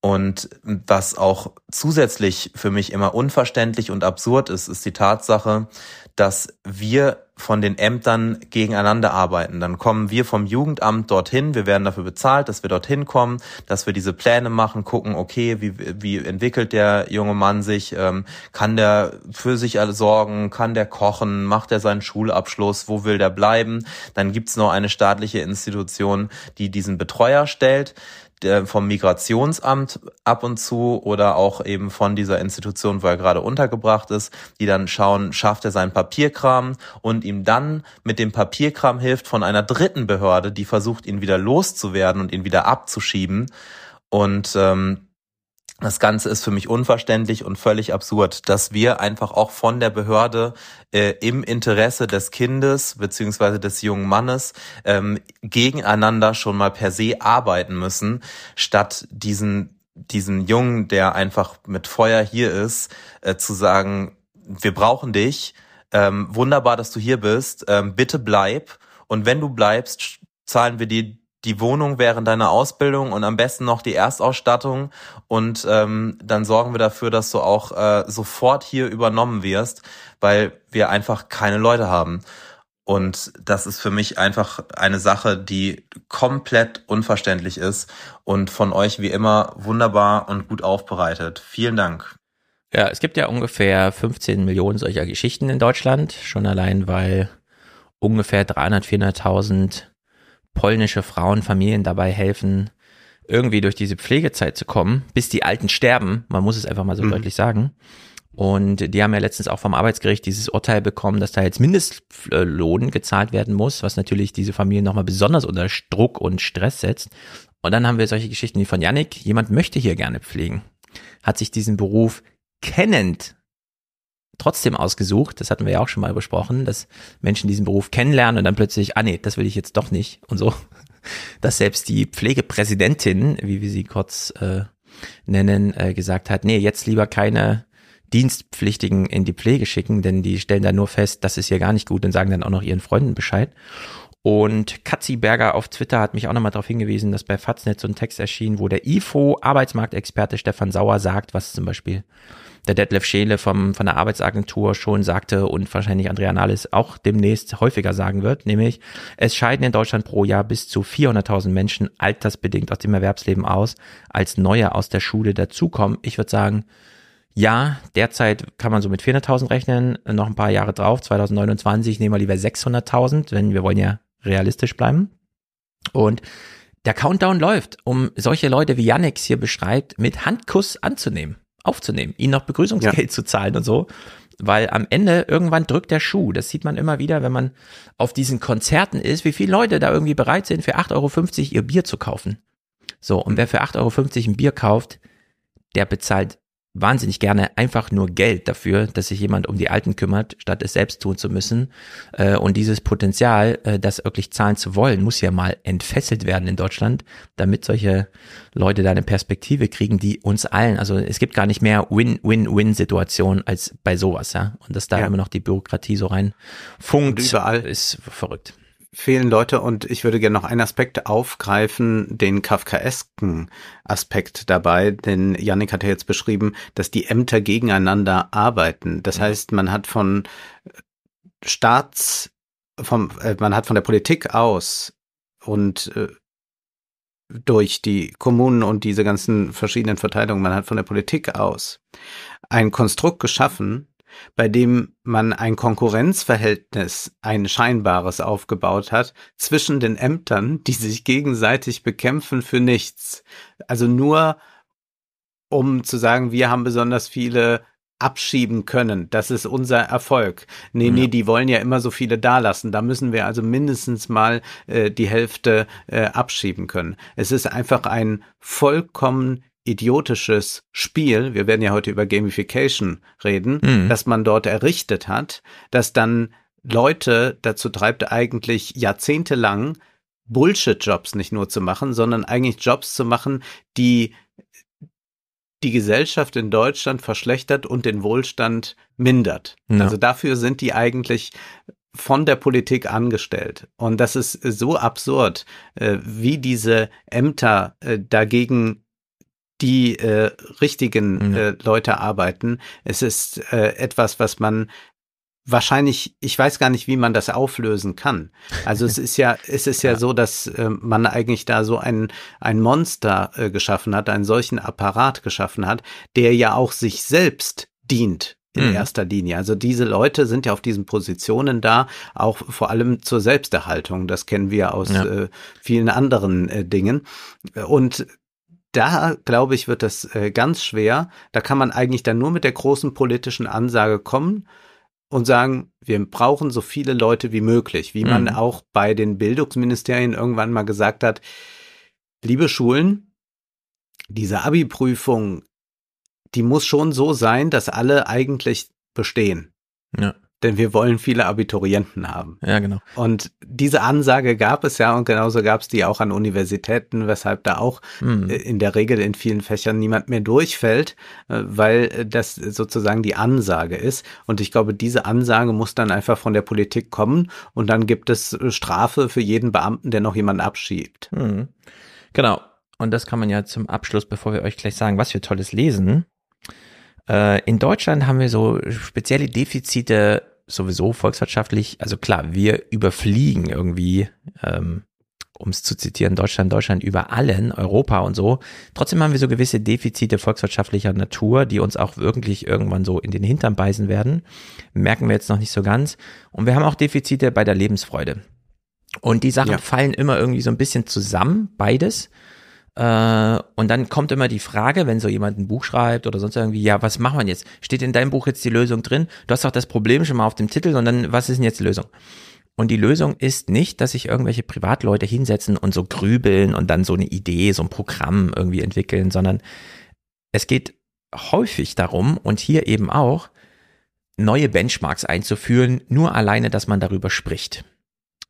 [SPEAKER 3] Und was auch zusätzlich für mich immer unverständlich und absurd ist, ist die Tatsache, dass wir von den Ämtern gegeneinander arbeiten. Dann kommen wir vom Jugendamt dorthin, wir werden dafür bezahlt, dass wir dorthin kommen, dass wir diese Pläne machen, gucken, okay, wie, wie entwickelt der junge Mann sich, ähm, kann der für sich alle sorgen, kann der kochen, macht er seinen Schulabschluss, wo will der bleiben. Dann gibt's noch eine staatliche Institution, die diesen Betreuer stellt vom Migrationsamt ab und zu oder auch eben von dieser Institution, wo er gerade untergebracht ist, die dann schauen, schafft er seinen Papierkram und ihm dann mit dem Papierkram hilft von einer dritten Behörde, die versucht, ihn wieder loszuwerden und ihn wieder abzuschieben. Und ähm, das Ganze ist für mich unverständlich und völlig absurd, dass wir einfach auch von der Behörde äh, im Interesse des Kindes beziehungsweise des jungen Mannes ähm, gegeneinander schon mal per se arbeiten müssen, statt diesen diesen Jungen, der einfach mit Feuer hier ist, äh, zu sagen, wir brauchen dich, ähm, wunderbar, dass du hier bist, ähm, bitte bleib. Und wenn du bleibst, zahlen wir dir die Wohnung während deiner Ausbildung und am besten noch die Erstausstattung und ähm, dann sorgen wir dafür, dass du auch äh, sofort hier übernommen wirst, weil wir einfach keine Leute haben. Und das ist für mich einfach eine Sache, die komplett unverständlich ist und von euch wie immer wunderbar und gut aufbereitet. Vielen Dank.
[SPEAKER 1] Ja, es gibt ja ungefähr 15 Millionen solcher Geschichten in Deutschland, schon allein weil ungefähr 300, 400.000 polnische Frauenfamilien dabei helfen, irgendwie durch diese Pflegezeit zu kommen, bis die Alten sterben. Man muss es einfach mal so mhm. deutlich sagen. Und die haben ja letztens auch vom Arbeitsgericht dieses Urteil bekommen, dass da jetzt Mindestlohn gezahlt werden muss, was natürlich diese Familien nochmal besonders unter Druck und Stress setzt. Und dann haben wir solche Geschichten wie von Yannick. Jemand möchte hier gerne pflegen, hat sich diesen Beruf kennend trotzdem ausgesucht, das hatten wir ja auch schon mal besprochen, dass Menschen diesen Beruf kennenlernen und dann plötzlich, ah nee, das will ich jetzt doch nicht und so. [laughs] Dass selbst die Pflegepräsidentin, wie wir sie kurz äh, nennen, äh, gesagt hat, nee, jetzt lieber keine Dienstpflichtigen in die Pflege schicken, denn die stellen da nur fest, das ist hier gar nicht gut und sagen dann auch noch ihren Freunden Bescheid. Und Katzi Berger auf Twitter hat mich auch nochmal darauf hingewiesen, dass bei Faznet so ein Text erschien, wo der IFO Arbeitsmarktexperte Stefan Sauer sagt, was zum Beispiel der Detlef Scheele vom, von der Arbeitsagentur schon sagte und wahrscheinlich Andrea Nahles auch demnächst häufiger sagen wird, nämlich es scheiden in Deutschland pro Jahr bis zu 400.000 Menschen altersbedingt aus dem Erwerbsleben aus, als neue aus der Schule dazukommen. Ich würde sagen, ja, derzeit kann man so mit 400.000 rechnen, noch ein paar Jahre drauf, 2029 nehmen wir lieber 600.000, wenn wir wollen ja realistisch bleiben. Und der Countdown läuft, um solche Leute wie Yannick hier beschreibt, mit Handkuss anzunehmen aufzunehmen, ihnen noch Begrüßungsgeld ja. zu zahlen und so. Weil am Ende irgendwann drückt der Schuh. Das sieht man immer wieder, wenn man auf diesen Konzerten ist, wie viele Leute da irgendwie bereit sind, für 8,50 Euro ihr Bier zu kaufen. So, und wer für 8,50 Euro ein Bier kauft, der bezahlt wahnsinnig gerne einfach nur Geld dafür, dass sich jemand um die Alten kümmert, statt es selbst tun zu müssen. Äh, und dieses Potenzial, äh, das wirklich zahlen zu wollen, muss ja mal entfesselt werden in Deutschland, damit solche Leute da eine Perspektive kriegen, die uns allen, also es gibt gar nicht mehr Win-Win-Win-Situation als bei sowas, ja. Und dass da ja. immer noch die Bürokratie so rein funkt, ist verrückt
[SPEAKER 2] fehlen Leute und ich würde gerne noch einen Aspekt aufgreifen, den kafkaesken Aspekt dabei, denn Yannick hat ja jetzt beschrieben, dass die Ämter gegeneinander arbeiten. Das mhm. heißt, man hat von Staats, vom, äh, man hat von der Politik aus und äh, durch die Kommunen und diese ganzen verschiedenen Verteilungen, man hat von der Politik aus ein Konstrukt geschaffen, bei dem man ein Konkurrenzverhältnis, ein scheinbares aufgebaut hat zwischen den Ämtern, die sich gegenseitig bekämpfen für nichts. Also nur um zu sagen, wir haben besonders viele abschieben können. Das ist unser Erfolg. Nee, nee, die wollen ja immer so viele dalassen. Da müssen wir also mindestens mal äh, die Hälfte äh, abschieben können. Es ist einfach ein vollkommen idiotisches Spiel, wir werden ja heute über Gamification reden, mhm. dass man dort errichtet hat, dass dann Leute dazu treibt, eigentlich jahrzehntelang Bullshit-Jobs nicht nur zu machen, sondern eigentlich Jobs zu machen, die die Gesellschaft in Deutschland verschlechtert und den Wohlstand mindert. Ja. Also dafür sind die eigentlich von der Politik angestellt. Und das ist so absurd, äh, wie diese Ämter äh, dagegen die äh, richtigen mhm. äh, Leute arbeiten. Es ist äh, etwas, was man wahrscheinlich, ich weiß gar nicht, wie man das auflösen kann. Also es [laughs] ist ja, es ist ja, ja so, dass äh, man eigentlich da so ein, ein Monster äh, geschaffen hat, einen solchen Apparat geschaffen hat, der ja auch sich selbst dient in mhm. erster Linie. Also diese Leute sind ja auf diesen Positionen da, auch vor allem zur Selbsterhaltung. Das kennen wir aus ja. äh, vielen anderen äh, Dingen. Und da, glaube ich, wird das äh, ganz schwer. Da kann man eigentlich dann nur mit der großen politischen Ansage kommen und sagen, wir brauchen so viele Leute wie möglich, wie man mhm. auch bei den Bildungsministerien irgendwann mal gesagt hat, liebe Schulen, diese Abi-Prüfung, die muss schon so sein, dass alle eigentlich bestehen. Ja denn wir wollen viele Abiturienten haben.
[SPEAKER 1] Ja, genau.
[SPEAKER 2] Und diese Ansage gab es ja und genauso gab es die auch an Universitäten, weshalb da auch mhm. in der Regel in vielen Fächern niemand mehr durchfällt, äh, weil das sozusagen die Ansage ist. Und ich glaube, diese Ansage muss dann einfach von der Politik kommen und dann gibt es Strafe für jeden Beamten, der noch jemanden abschiebt. Mhm.
[SPEAKER 1] Genau. Und das kann man ja zum Abschluss, bevor wir euch gleich sagen, was wir tolles lesen. Äh, in Deutschland haben wir so spezielle Defizite sowieso volkswirtschaftlich, also klar, wir überfliegen irgendwie, ähm, um es zu zitieren, Deutschland, Deutschland über allen, Europa und so. Trotzdem haben wir so gewisse Defizite volkswirtschaftlicher Natur, die uns auch wirklich irgendwann so in den Hintern beißen werden. Merken wir jetzt noch nicht so ganz. Und wir haben auch Defizite bei der Lebensfreude. Und die Sachen ja. fallen immer irgendwie so ein bisschen zusammen, beides. Äh, und dann kommt immer die Frage, wenn so jemand ein Buch schreibt oder sonst irgendwie, ja, was machen wir jetzt? Steht in deinem Buch jetzt die Lösung drin? Du hast doch das Problem schon mal auf dem Titel und dann, was ist denn jetzt die Lösung? Und die Lösung ist nicht, dass sich irgendwelche Privatleute hinsetzen und so grübeln und dann so eine Idee, so ein Programm irgendwie entwickeln, sondern es geht häufig darum und hier eben auch, neue Benchmarks einzuführen, nur alleine, dass man darüber spricht.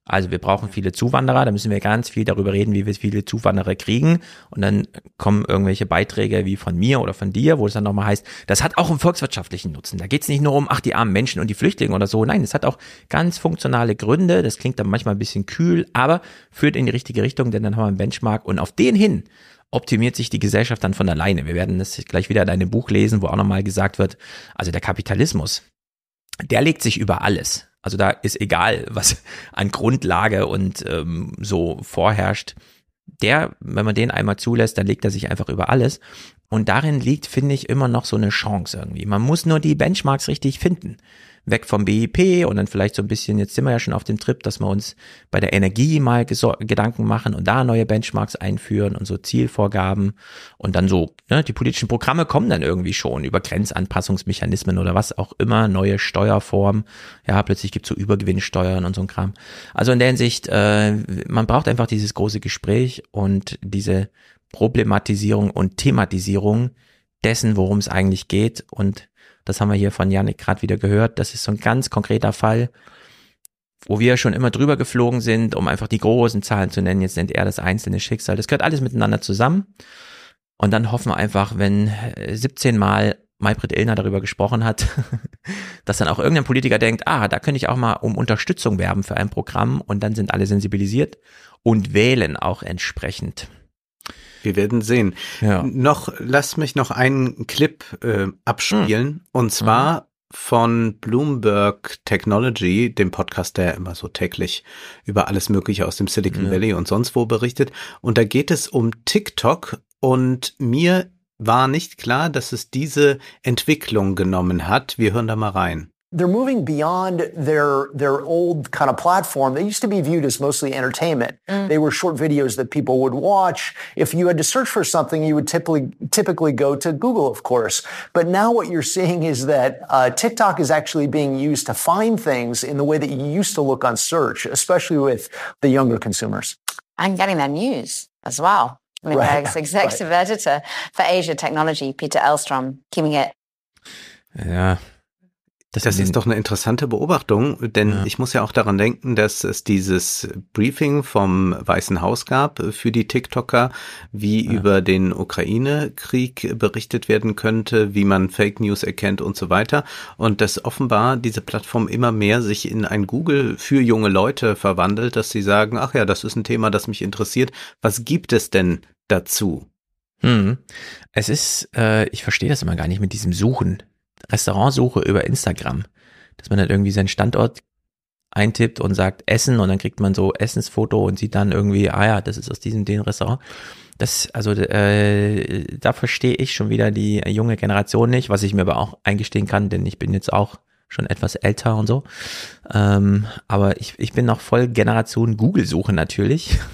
[SPEAKER 1] Also wir brauchen viele Zuwanderer, da müssen wir ganz viel darüber reden, wie wir viele Zuwanderer kriegen. Und dann kommen irgendwelche Beiträge wie von mir oder von dir, wo es dann nochmal heißt, das hat auch einen volkswirtschaftlichen Nutzen. Da geht es nicht nur um, ach, die armen Menschen und die Flüchtlinge oder so. Nein, es hat auch ganz funktionale Gründe. Das klingt dann manchmal ein bisschen kühl, aber führt in die richtige Richtung, denn dann haben wir einen Benchmark und auf den hin optimiert sich die Gesellschaft dann von alleine. Wir werden das gleich wieder in einem Buch lesen, wo auch nochmal gesagt wird, also der Kapitalismus, der legt sich über alles. Also da ist egal, was an Grundlage und ähm, so vorherrscht. Der, wenn man den einmal zulässt, dann legt er sich einfach über alles. Und darin liegt, finde ich, immer noch so eine Chance irgendwie. Man muss nur die Benchmarks richtig finden weg vom BIP und dann vielleicht so ein bisschen, jetzt sind wir ja schon auf dem Trip, dass wir uns bei der Energie mal Gedanken machen und da neue Benchmarks einführen und so Zielvorgaben und dann so, ne, die politischen Programme kommen dann irgendwie schon über Grenzanpassungsmechanismen oder was auch immer, neue Steuerformen, ja, plötzlich gibt's so Übergewinnsteuern und so ein Kram. Also in der Hinsicht, äh, man braucht einfach dieses große Gespräch und diese Problematisierung und Thematisierung dessen, worum es eigentlich geht und das haben wir hier von Janik gerade wieder gehört. Das ist so ein ganz konkreter Fall, wo wir schon immer drüber geflogen sind, um einfach die großen Zahlen zu nennen. Jetzt nennt er das einzelne Schicksal. Das gehört alles miteinander zusammen. Und dann hoffen wir einfach, wenn 17 Mal Maybrit Illner darüber gesprochen hat, [laughs] dass dann auch irgendein Politiker denkt, ah, da könnte ich auch mal um Unterstützung werben für ein Programm und dann sind alle sensibilisiert und wählen auch entsprechend.
[SPEAKER 2] Wir werden sehen. Ja. Noch, lass mich noch einen Clip äh, abspielen. Hm. Und zwar mhm. von Bloomberg Technology, dem Podcast, der immer so täglich über alles Mögliche aus dem Silicon ja. Valley und sonst wo berichtet. Und da geht es um TikTok und mir war nicht klar, dass es diese Entwicklung genommen hat. Wir hören da mal rein.
[SPEAKER 4] They're moving beyond their their old kind of platform. They used to be viewed as mostly entertainment. Mm. They were short videos that people would watch. If you had to search for something, you would typically typically go to Google, of course. But now what you're seeing is that uh, TikTok is actually being used to find things in the way that you used to look on search, especially with the younger consumers.
[SPEAKER 5] And getting their news as well. I mean, right. [laughs] executive right. editor for Asia Technology, Peter Elstrom, keeping it.
[SPEAKER 2] Yeah. Das, das ist doch eine interessante Beobachtung, denn ja. ich muss ja auch daran denken, dass es dieses Briefing vom Weißen Haus gab für die TikToker, wie ja. über den Ukraine-Krieg berichtet werden könnte, wie man Fake News erkennt und so weiter. Und dass offenbar diese Plattform immer mehr sich in ein Google für junge Leute verwandelt, dass sie sagen, ach ja, das ist ein Thema, das mich interessiert. Was gibt es denn dazu?
[SPEAKER 1] Hm. Es ist, äh, ich verstehe das immer gar nicht mit diesem Suchen. Restaurantsuche über Instagram. Dass man dann irgendwie seinen Standort eintippt und sagt Essen und dann kriegt man so Essensfoto und sieht dann irgendwie, ah ja, das ist aus diesem den Restaurant. Das, also äh, da verstehe ich schon wieder die junge Generation nicht, was ich mir aber auch eingestehen kann, denn ich bin jetzt auch schon etwas älter und so. Ähm, aber ich, ich bin noch voll Generation Google-Suche natürlich. [laughs]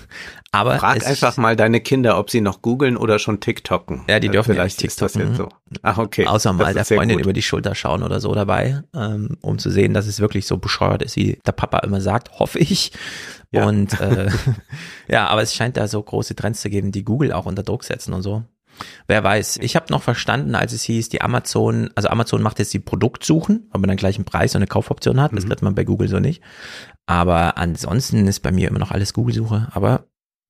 [SPEAKER 1] Aber
[SPEAKER 2] Frag einfach mal deine Kinder, ob sie noch googeln oder schon TikToken.
[SPEAKER 1] Ja, die dürfen vielleicht ja nicht TikToken.
[SPEAKER 2] so. Ach, okay.
[SPEAKER 1] Außer mal der Freundin über die Schulter schauen oder so dabei, ähm, um zu sehen, dass es wirklich so bescheuert ist, wie der Papa immer sagt, hoffe ich. Ja. Und äh, [laughs] [laughs] ja, aber es scheint da so große Trends zu geben, die Google auch unter Druck setzen und so. Wer weiß. Ich habe noch verstanden, als es hieß, die Amazon, also Amazon macht jetzt die Produktsuchen, weil man dann gleich einen Preis und eine Kaufoption hat. Das mhm. kriegt man bei Google so nicht. Aber ansonsten ist bei mir immer noch alles Google-Suche. Aber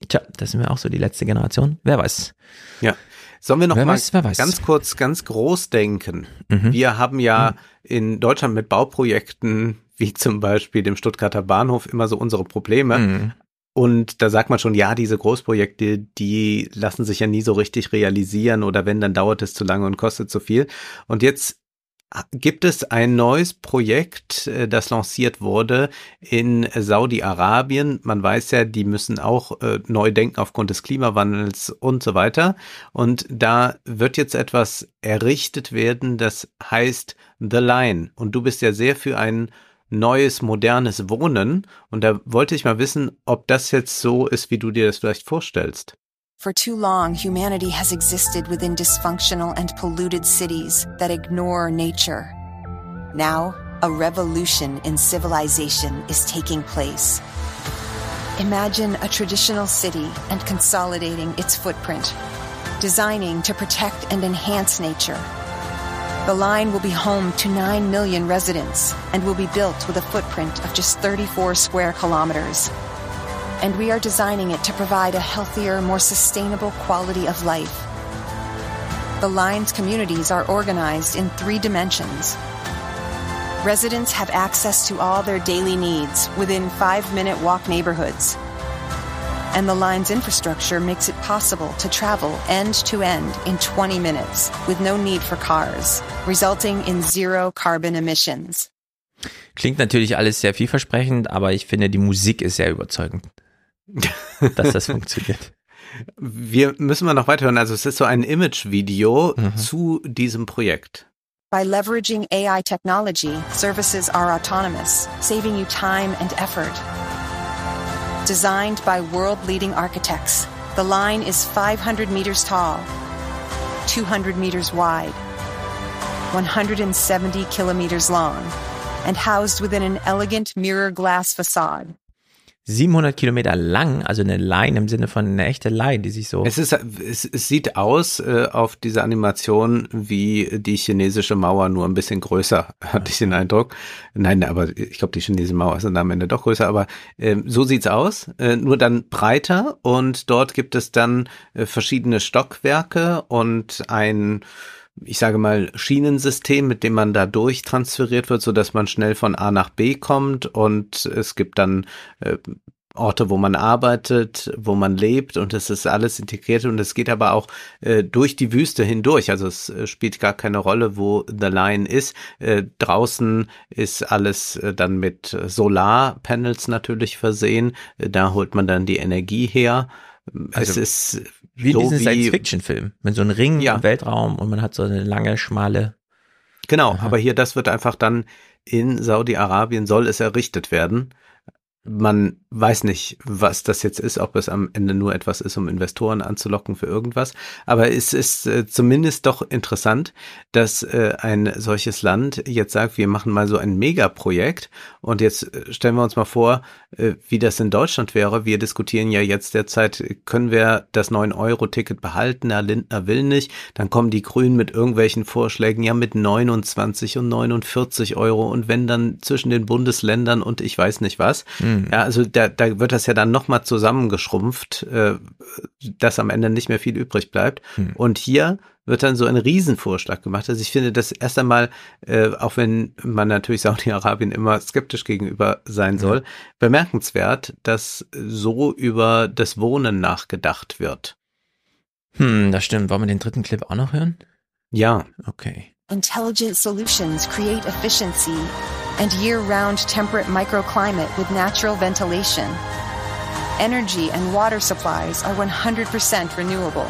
[SPEAKER 1] tja, das sind wir auch so die letzte Generation. Wer weiß.
[SPEAKER 2] Ja. Sollen wir noch wer mal weiß, ganz kurz, ganz groß denken? Mhm. Wir haben ja mhm. in Deutschland mit Bauprojekten wie zum Beispiel dem Stuttgarter Bahnhof immer so unsere Probleme. Mhm. Und da sagt man schon, ja, diese Großprojekte, die lassen sich ja nie so richtig realisieren oder wenn, dann dauert es zu lange und kostet zu viel. Und jetzt gibt es ein neues Projekt, äh, das lanciert wurde in Saudi-Arabien. Man weiß ja, die müssen auch äh, neu denken aufgrund des Klimawandels und so weiter. Und da wird jetzt etwas errichtet werden, das heißt The Line. Und du bist ja sehr für ein neues, modernes Wohnen. Und da wollte ich mal wissen, ob das jetzt so ist, wie du dir das vielleicht vorstellst.
[SPEAKER 6] For too long, humanity has existed within dysfunctional and polluted cities that ignore nature. Now, a revolution in civilization is taking place. Imagine a traditional city and consolidating its footprint, designing to protect and enhance nature the line will be home to 9 million residents and will be built with a footprint of just 34 square kilometers. And we are designing it to provide a healthier, more sustainable quality of life. The line's communities are organized in three dimensions. Residents have access to all their daily needs within five minute walk neighborhoods and the line's infrastructure makes it possible to travel end to end in 20 minutes with no need for cars, resulting in zero carbon emissions.
[SPEAKER 1] Klingt natürlich alles sehr vielversprechend, aber ich finde, die Musik ist sehr überzeugend, [laughs] dass das funktioniert.
[SPEAKER 2] Wir müssen mal noch weiterhören. Also es ist so ein Image-Video mhm. zu diesem Projekt.
[SPEAKER 6] By leveraging AI technology, services are autonomous, saving you time and effort. Designed by world-leading architects, the line is 500 meters tall, 200 meters wide, 170 kilometers long, and housed within an elegant mirror glass facade.
[SPEAKER 1] 700 Kilometer lang, also eine Line im Sinne von eine echte Line, die sich so.
[SPEAKER 2] Es ist, es, es sieht aus äh, auf dieser Animation wie die chinesische Mauer, nur ein bisschen größer, [laughs] hatte ich den Eindruck. Nein, aber ich glaube, die chinesische Mauer ist dann am Ende doch größer, aber äh, so sieht's aus, äh, nur dann breiter und dort gibt es dann äh, verschiedene Stockwerke und ein ich sage mal, Schienensystem, mit dem man da durchtransferiert wird, so dass man schnell von A nach B kommt und es gibt dann äh, Orte, wo man arbeitet, wo man lebt und es ist alles integriert und es geht aber auch äh, durch die Wüste hindurch. Also es äh, spielt gar keine Rolle, wo The Line ist. Äh, draußen ist alles äh, dann mit Solarpanels natürlich versehen. Äh, da holt man dann die Energie her.
[SPEAKER 1] Also es ist wie so diesen Science-Fiction-Film, mit so einem Ring ja. im Weltraum und man hat so eine lange, schmale.
[SPEAKER 2] Genau, Aha. aber hier, das wird einfach dann in Saudi-Arabien soll es errichtet werden man weiß nicht, was das jetzt ist, ob es am Ende nur etwas ist, um Investoren anzulocken für irgendwas. Aber es ist äh, zumindest doch interessant, dass äh, ein solches Land jetzt sagt, wir machen mal so ein Megaprojekt. Und jetzt äh, stellen wir uns mal vor, äh, wie das in Deutschland wäre. Wir diskutieren ja jetzt derzeit, können wir das 9-Euro-Ticket behalten? Herr Lindner will nicht. Dann kommen die Grünen mit irgendwelchen Vorschlägen, ja mit 29 und 49 Euro. Und wenn dann zwischen den Bundesländern und ich weiß nicht was. Mhm Mhm. Ja, also da, da wird das ja dann nochmal zusammengeschrumpft, äh, dass am Ende nicht mehr viel übrig bleibt. Mhm. Und hier wird dann so ein Riesenvorschlag gemacht. Also ich finde das erst einmal, äh, auch wenn man natürlich Saudi-Arabien immer skeptisch gegenüber sein soll, mhm. bemerkenswert, dass so über das Wohnen nachgedacht wird.
[SPEAKER 1] Hm, das stimmt. Wollen wir den dritten Clip auch noch hören?
[SPEAKER 2] Ja.
[SPEAKER 1] Okay.
[SPEAKER 6] Intelligent solutions create efficiency and year-round temperate microclimate with natural ventilation. Energy and water supplies are 100% renewable.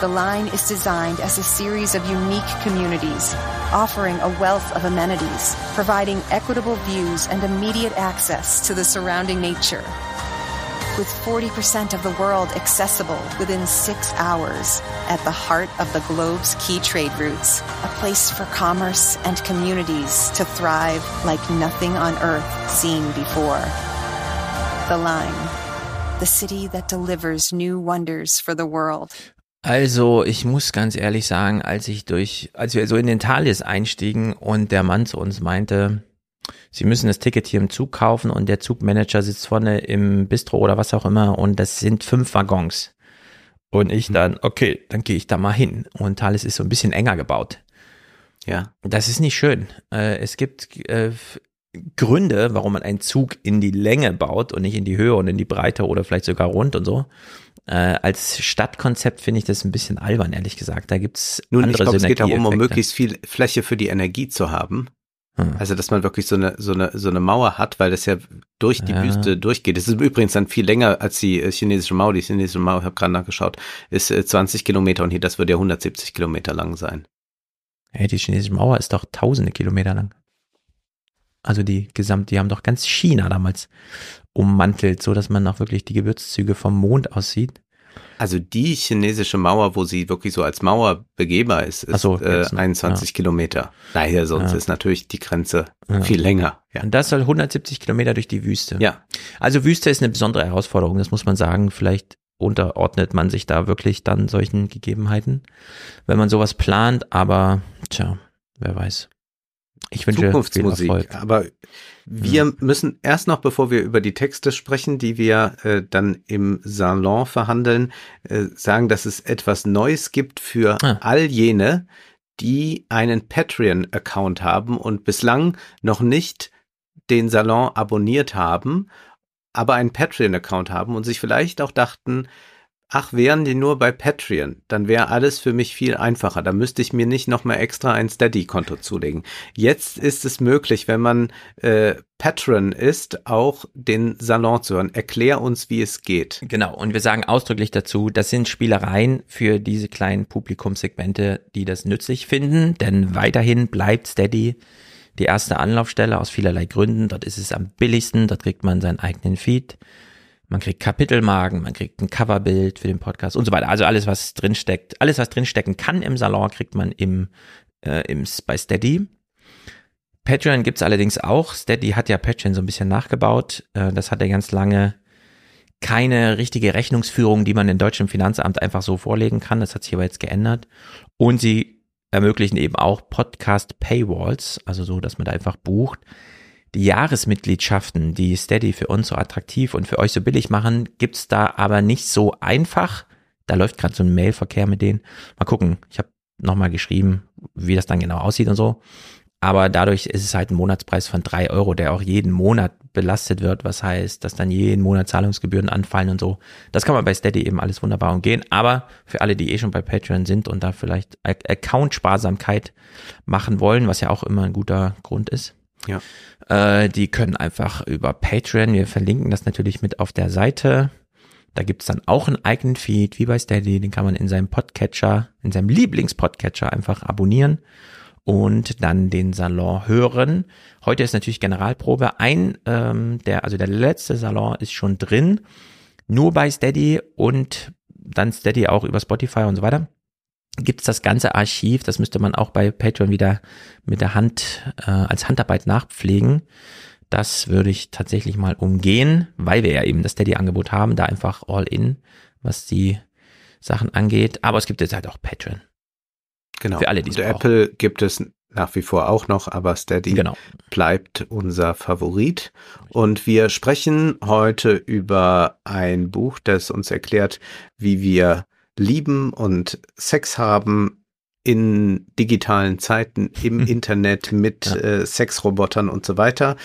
[SPEAKER 6] The line is designed as a series of unique communities, offering a wealth of amenities, providing equitable views and immediate access to the surrounding nature. With 40% of the world accessible within six hours, at the heart of the globe's key trade routes, a place for commerce and communities to thrive like nothing on earth seen before. The Line, the city that delivers new wonders for the world.
[SPEAKER 1] Also, ich muss ganz ehrlich sagen, als ich durch, als wir so in den Thalys einstiegen und der Mann zu uns meinte, Sie müssen das Ticket hier im Zug kaufen und der Zugmanager sitzt vorne im Bistro oder was auch immer und das sind fünf Waggons. Und ich dann, okay, dann gehe ich da mal hin. Und Thales ist so ein bisschen enger gebaut.
[SPEAKER 2] Ja.
[SPEAKER 1] Das ist nicht schön. Äh, es gibt äh, Gründe, warum man einen Zug in die Länge baut und nicht in die Höhe und in die Breite oder vielleicht sogar rund und so. Äh, als Stadtkonzept finde ich das ein bisschen albern, ehrlich gesagt. Da gibt's
[SPEAKER 2] Nun,
[SPEAKER 1] andere
[SPEAKER 2] ich glaube, es geht darum, um möglichst viel Fläche für die Energie zu haben.
[SPEAKER 1] Hm.
[SPEAKER 2] Also, dass man wirklich so eine, so eine, so eine Mauer hat, weil das ja durch die
[SPEAKER 1] Ja.
[SPEAKER 2] Wüste durchgeht. Das ist übrigens dann viel länger als die äh, chinesische Mauer. Die chinesische Mauer, ich habe gerade nachgeschaut, ist äh, 20 Kilometer und hier, das würde ja 170 Kilometer lang sein.
[SPEAKER 1] Hey, die chinesische Mauer ist doch tausende Kilometer lang. Also die gesamt, die haben doch ganz China damals ummantelt, so dass man auch wirklich die Gebirgszüge vom Mond aussieht.
[SPEAKER 2] Also die chinesische Mauer, wo sie wirklich so als Mauer begehbar ist, ist
[SPEAKER 1] so,
[SPEAKER 2] äh,
[SPEAKER 1] jetzt, ne?
[SPEAKER 2] 21 Kilometer. Daher sonst
[SPEAKER 1] Ja.
[SPEAKER 2] ist natürlich die Grenze
[SPEAKER 1] Ja.
[SPEAKER 2] viel länger. Ja.
[SPEAKER 1] Und das soll 170 Kilometer durch die Wüste.
[SPEAKER 2] ja.
[SPEAKER 1] Also Wüste ist eine besondere Herausforderung, das muss man sagen. Vielleicht unterordnet man sich da wirklich dann solchen Gegebenheiten, wenn man sowas plant. Aber tja, wer weiß. Ich wünsche viel
[SPEAKER 2] Zukunftsmusik.
[SPEAKER 1] Erfolg.
[SPEAKER 2] Aber wir müssen erst noch, bevor wir über die Texte sprechen, die wir äh, dann im Salon verhandeln, äh, sagen, dass es etwas Neues gibt für
[SPEAKER 1] Ah.
[SPEAKER 2] all jene, die einen Patreon-Account haben und bislang noch nicht den Salon abonniert haben, aber einen Patreon-Account haben und sich vielleicht auch dachten, ach, wären die nur bei Patreon, dann wäre alles für mich viel einfacher. Da müsste ich mir nicht noch mal extra ein Steady-Konto zulegen. Jetzt ist es möglich, wenn man äh, Patron ist, auch den Salon zu hören. Erklär uns, wie es geht.
[SPEAKER 1] Genau, und wir sagen ausdrücklich dazu, das sind Spielereien für diese kleinen Publikumssegmente, die das nützlich finden, denn weiterhin bleibt Steady die erste Anlaufstelle aus vielerlei Gründen. Dort ist es am billigsten, dort kriegt man seinen eigenen Feed. Man kriegt Kapitelmarken, man kriegt ein Coverbild für den Podcast und so weiter. Also alles, was drinsteckt, alles, was drinstecken kann im Salon, kriegt man im, äh, im, bei Steady. Patreon gibt's allerdings auch. Steady hat ja Patreon so ein bisschen nachgebaut. Äh, das hat er ganz lange keine richtige Rechnungsführung, die man in deutschem Finanzamt einfach so vorlegen kann. Das hat sich aber jetzt geändert. Und sie ermöglichen eben auch Podcast Paywalls, also so, dass man da einfach bucht. Die Jahresmitgliedschaften, die Steady für uns so attraktiv und für euch so billig machen, gibt's da aber nicht so einfach. Da läuft gerade so ein Mailverkehr mit denen. Mal gucken. Ich habe nochmal geschrieben, wie das dann genau aussieht und so. Aber dadurch ist es halt ein Monatspreis von drei Euro, der auch jeden Monat belastet wird, was heißt, dass dann jeden Monat Zahlungsgebühren anfallen und so. Das kann man bei Steady eben alles wunderbar umgehen. Aber für alle, die eh schon bei Patreon sind und da vielleicht Ac- Account-Sparsamkeit machen wollen, was ja auch immer ein guter Grund ist,
[SPEAKER 2] Ja.
[SPEAKER 1] äh, die können einfach über Patreon, wir verlinken das natürlich mit auf der Seite. Da gibt's dann auch einen eigenen Feed, wie bei Steady, den kann man in seinem Podcatcher, in seinem Lieblingspodcatcher einfach abonnieren und dann den Salon hören. Heute ist natürlich Generalprobe. Ein, ähm, der, also der letzte Salon ist schon drin, nur bei Steady und dann Steady auch über Spotify und so weiter. Gibt's das ganze Archiv, das müsste man auch bei Patreon wieder mit der Hand äh, als Handarbeit nachpflegen. Das würde ich tatsächlich mal umgehen, weil wir ja eben das Steady-Angebot haben, da einfach all in, was die Sachen angeht. Aber es gibt jetzt halt auch Patreon.
[SPEAKER 2] Genau.
[SPEAKER 1] Für alle, die
[SPEAKER 2] Und
[SPEAKER 1] brauchen.
[SPEAKER 2] Apple gibt es nach wie vor auch noch, aber Steady
[SPEAKER 1] Genau.
[SPEAKER 2] bleibt unser Favorit. Und wir sprechen heute über ein Buch, das uns erklärt, wie wir lieben und Sex haben in digitalen Zeiten, im [laughs] Internet mit
[SPEAKER 1] Ja.
[SPEAKER 2] äh, Sexrobotern und so weiter.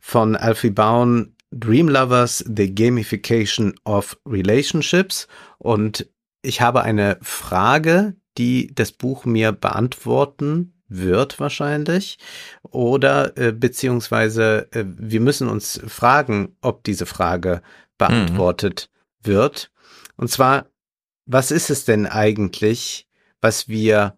[SPEAKER 2] Von Alfie Baun, Dream Lovers, The Gamification of Relationships. Und ich habe eine Frage, die das Buch mir beantworten wird wahrscheinlich oder äh, beziehungsweise äh, wir müssen uns fragen, ob diese Frage beantwortet mhm. wird. Und zwar, was ist es denn eigentlich, was wir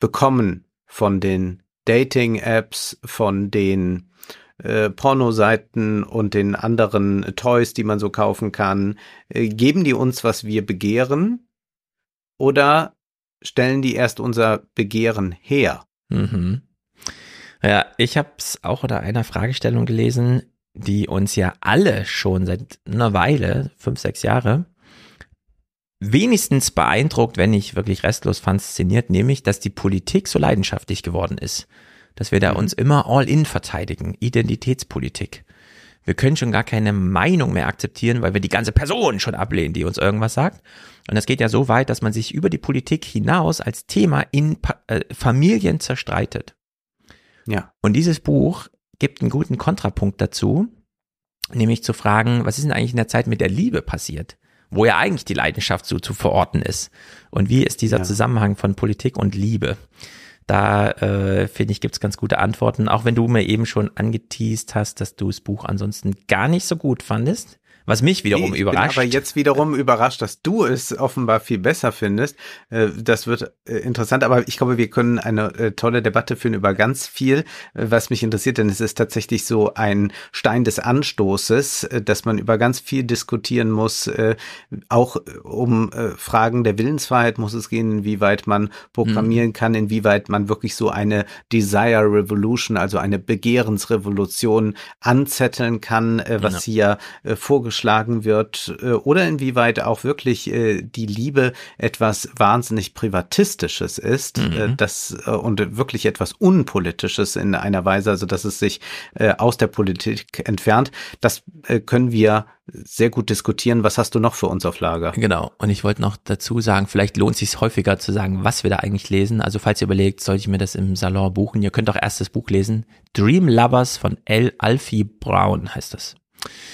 [SPEAKER 2] bekommen von den Dating-Apps, von den äh, Pornoseiten und den anderen Toys, die man so kaufen kann? Äh, geben die uns, was wir begehren? Oder stellen die erst unser Begehren her?
[SPEAKER 1] Mhm. Ja, ich habe es auch unter einer Fragestellung gelesen, die uns ja alle schon seit einer Weile, fünf, sechs Jahre, wenigstens beeindruckt, wenn nicht wirklich restlos fasziniert, nämlich, dass die Politik so leidenschaftlich geworden ist. Dass wir da mhm. uns immer all in verteidigen. Identitätspolitik. Wir können schon gar keine Meinung mehr akzeptieren, weil wir die ganze Person schon ablehnen, die uns irgendwas sagt. Und das geht ja so weit, dass man sich über die Politik hinaus als Thema in pa äh, Familien zerstreitet. Ja. Und dieses Buch gibt einen guten Kontrapunkt dazu, nämlich zu fragen, was ist denn eigentlich in der Zeit mit der Liebe passiert? Wo ja eigentlich die Leidenschaft so zu verorten ist. Und wie ist dieser ja. Zusammenhang von Politik und Liebe? Da äh, finde ich, gibt's ganz gute Antworten, auch wenn du mir eben schon angeteased hast, dass du das Buch ansonsten gar nicht so gut fandest. Was mich wiederum ich überrascht.
[SPEAKER 2] Bin aber jetzt wiederum überrascht, dass du es offenbar viel besser findest. Äh, das wird äh, interessant, aber ich glaube, wir können eine äh, tolle Debatte führen über ganz viel, was mich interessiert, denn es ist tatsächlich so ein Stein des Anstoßes, dass man über ganz viel diskutieren muss. Auch um Fragen der Willensfreiheit muss es gehen, inwieweit man programmieren mhm. kann, inwieweit man wirklich so eine Desire Revolution, also eine Begehrensrevolution anzetteln kann, was ja. hier vorgeschlagen vorgeschlagen wird äh, oder inwieweit auch wirklich äh, die Liebe etwas wahnsinnig Privatistisches ist, äh, mhm. das und wirklich etwas Unpolitisches in einer Weise, also dass es sich aus der Politik entfernt. Das können wir sehr gut diskutieren. Was hast du noch für uns auf Lager?
[SPEAKER 1] Genau. Und ich wollte noch dazu sagen, vielleicht lohnt es sich häufiger zu sagen, was wir da eigentlich lesen. Also falls ihr überlegt, sollte ich mir das im Salon buchen? Ihr könnt auch erst das Buch lesen. Dream Lovers von L. Alfie Brown heißt das.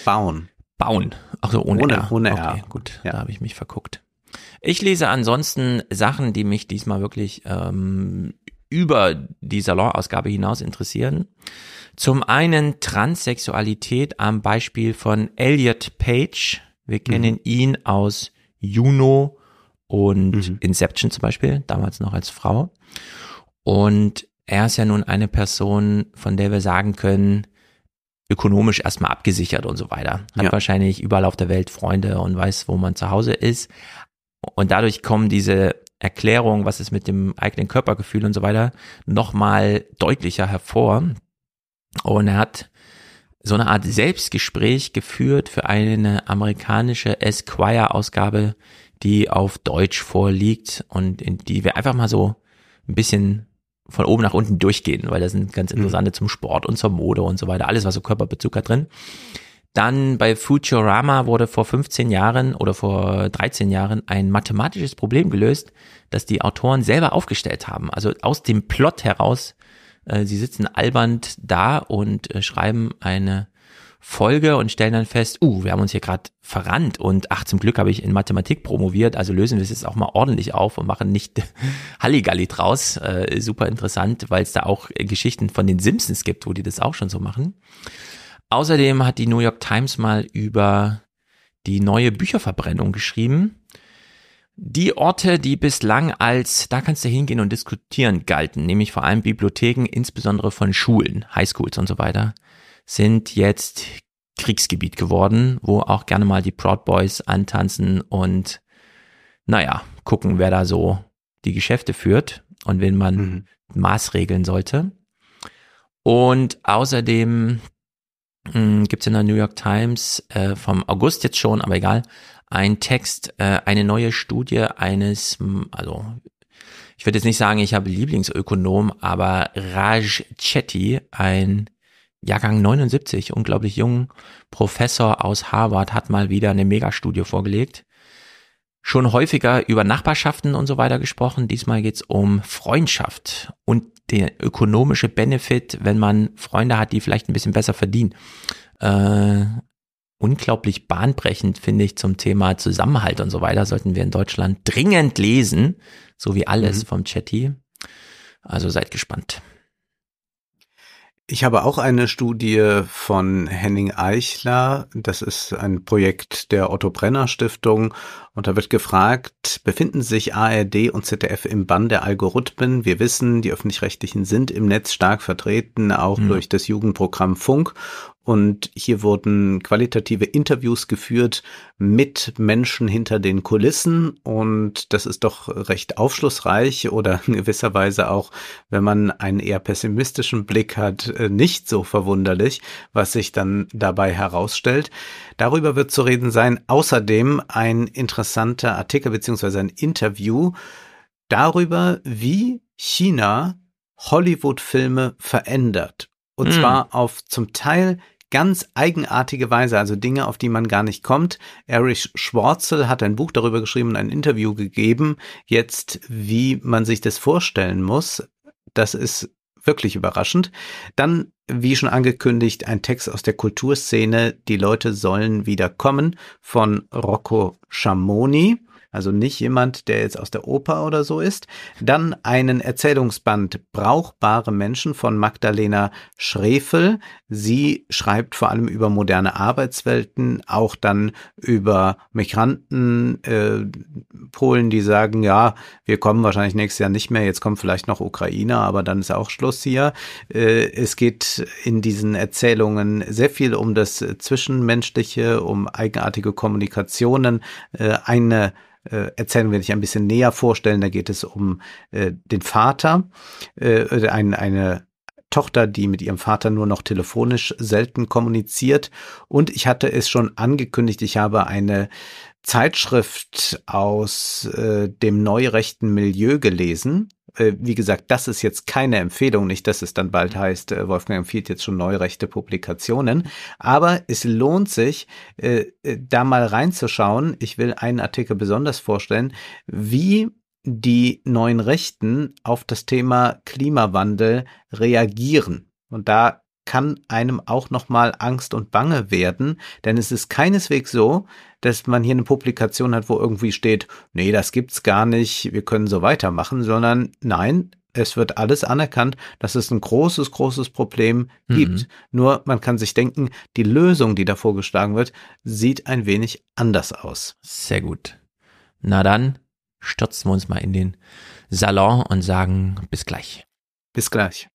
[SPEAKER 2] Bauen.
[SPEAKER 1] Bauen. Ach so, ohne,
[SPEAKER 2] ohne
[SPEAKER 1] R.
[SPEAKER 2] Ohne
[SPEAKER 1] R. Okay, gut, ja. da habe ich mich verguckt. Ich lese ansonsten Sachen, die mich diesmal wirklich ähm, über die Salonausgabe hinaus interessieren. Zum einen Transsexualität am Beispiel von Elliot Page. Wir mhm. kennen mhm. ihn aus Juno und mhm. Inception zum Beispiel, damals noch als Frau. Und er ist ja nun eine Person, von der wir sagen können, ökonomisch erstmal abgesichert und so weiter. Hat ja. wahrscheinlich überall auf der Welt Freunde und weiß, wo man zu Hause ist. Und dadurch kommen diese Erklärungen, was ist mit dem eigenen Körpergefühl und so weiter, nochmal deutlicher hervor. Und er hat so eine Art Selbstgespräch geführt für eine amerikanische Esquire-Ausgabe, die auf Deutsch vorliegt und in die wir einfach mal so ein bisschen von oben nach unten durchgehen, weil da sind ganz mhm. interessante mhm. zum Sport und zur Mode und so weiter, alles was so Körperbezug hat drin. Dann bei Futurama wurde vor 15 Jahren oder vor 13 Jahren ein mathematisches Problem gelöst, das die Autoren selber aufgestellt haben. Also aus dem Plot heraus, äh, sie sitzen albernd da und äh, schreiben eine Folge und stellen dann fest, uh, wir haben uns hier gerade verrannt und ach, zum Glück habe ich in Mathematik promoviert, also lösen wir es jetzt auch mal ordentlich auf und machen nicht [laughs] Halligalli draus. Äh, super interessant, weil es da auch Geschichten von den Simpsons gibt, wo die das auch schon so machen. Außerdem hat die New York Times mal über die neue Bücherverbrennung geschrieben. Die Orte, die bislang als da kannst du hingehen und diskutieren galten, nämlich vor allem Bibliotheken, insbesondere von Schulen, Highschools und so weiter, sind jetzt Kriegsgebiet geworden, wo auch gerne mal die Proud Boys antanzen und naja, gucken, wer da so die Geschäfte führt und wen man mhm. maßregeln sollte. Und außerdem hm, gibt es in der New York Times äh, vom August jetzt schon, aber egal, ein Text, äh, eine neue Studie eines, also ich würde jetzt nicht sagen, ich habe Lieblingsökonom, aber Raj Chetty, ein Jahrgang 79, unglaublich jung, Professor aus Harvard, hat mal wieder eine Megastudie vorgelegt. Schon häufiger über Nachbarschaften und so weiter gesprochen. Diesmal geht's um Freundschaft und der ökonomische Benefit, wenn man Freunde hat, die vielleicht ein bisschen besser verdienen. Äh, unglaublich bahnbrechend, finde ich, zum Thema Zusammenhalt und so weiter. Sollten wir in Deutschland dringend lesen, so wie alles mhm. vom Chatty. Also seid gespannt.
[SPEAKER 2] Ich habe auch eine Studie von Henning Eichler. Das ist ein Projekt der Otto Brenner Stiftung. Und da wird gefragt, befinden sich ARD und ZDF im Bann der Algorithmen? Wir wissen, die öffentlich-rechtlichen sind im Netz stark vertreten, auch mhm. durch das Jugendprogramm Funk. Und hier wurden qualitative Interviews geführt mit Menschen hinter den Kulissen. Und das ist doch recht aufschlussreich oder in gewisser Weise auch, wenn man einen eher pessimistischen Blick hat, äh, nicht so verwunderlich, was sich dann dabei herausstellt. Darüber wird zu reden sein. Außerdem ein interessanter Artikel beziehungsweise ein Interview darüber, wie China Hollywood-Filme verändert. Und mm. zwar auf zum Teil ganz eigenartige Weise, also Dinge, auf die man gar nicht kommt. Erich Schwarzel hat ein Buch darüber geschrieben und ein Interview gegeben, jetzt wie man sich das vorstellen muss. Das ist wirklich überraschend. Dann, wie schon angekündigt, ein Text aus der Kulturszene, Die Leute sollen wieder kommen von Rocco Schamoni also nicht jemand, der jetzt aus der Oper oder so ist. Dann einen Erzählungsband Brauchbare Menschen von Magdalena Schrefel. Sie schreibt vor allem über moderne Arbeitswelten, auch dann über Migranten, äh, Polen, die sagen, ja, wir kommen wahrscheinlich nächstes Jahr nicht mehr, jetzt kommt vielleicht noch Ukrainer, aber dann ist auch Schluss hier. Äh, es geht in diesen Erzählungen sehr viel um das Zwischenmenschliche, um eigenartige Kommunikationen, äh, eine äh, erzählen wir dich ein bisschen näher vorstellen. Da geht es um äh, den Vater, ein, eine Tochter, die mit ihrem Vater nur noch telefonisch selten kommuniziert. Und ich hatte es schon angekündigt, ich habe eine Zeitschrift aus äh, dem neurechten Milieu gelesen. Äh, wie gesagt, das ist jetzt keine Empfehlung, nicht, dass es dann bald heißt, äh, Wolfgang empfiehlt jetzt schon neurechte Publikationen. Aber es lohnt sich, äh, da mal reinzuschauen. Ich will einen Artikel besonders vorstellen, wie die neuen Rechten auf das Thema Klimawandel reagieren. Und da kann einem auch nochmal Angst und Bange werden, denn es ist keineswegs so, dass man hier eine Publikation hat, wo irgendwie steht, nee, das gibt's gar nicht, wir können so weitermachen, sondern nein, es wird alles anerkannt, dass es ein großes, großes Problem gibt. Mhm. Nur man kann sich denken, die Lösung, die da vorgeschlagen wird, sieht ein wenig anders aus.
[SPEAKER 1] Sehr gut. Na dann stürzen wir uns mal in den Salon und sagen bis gleich.
[SPEAKER 2] Bis gleich.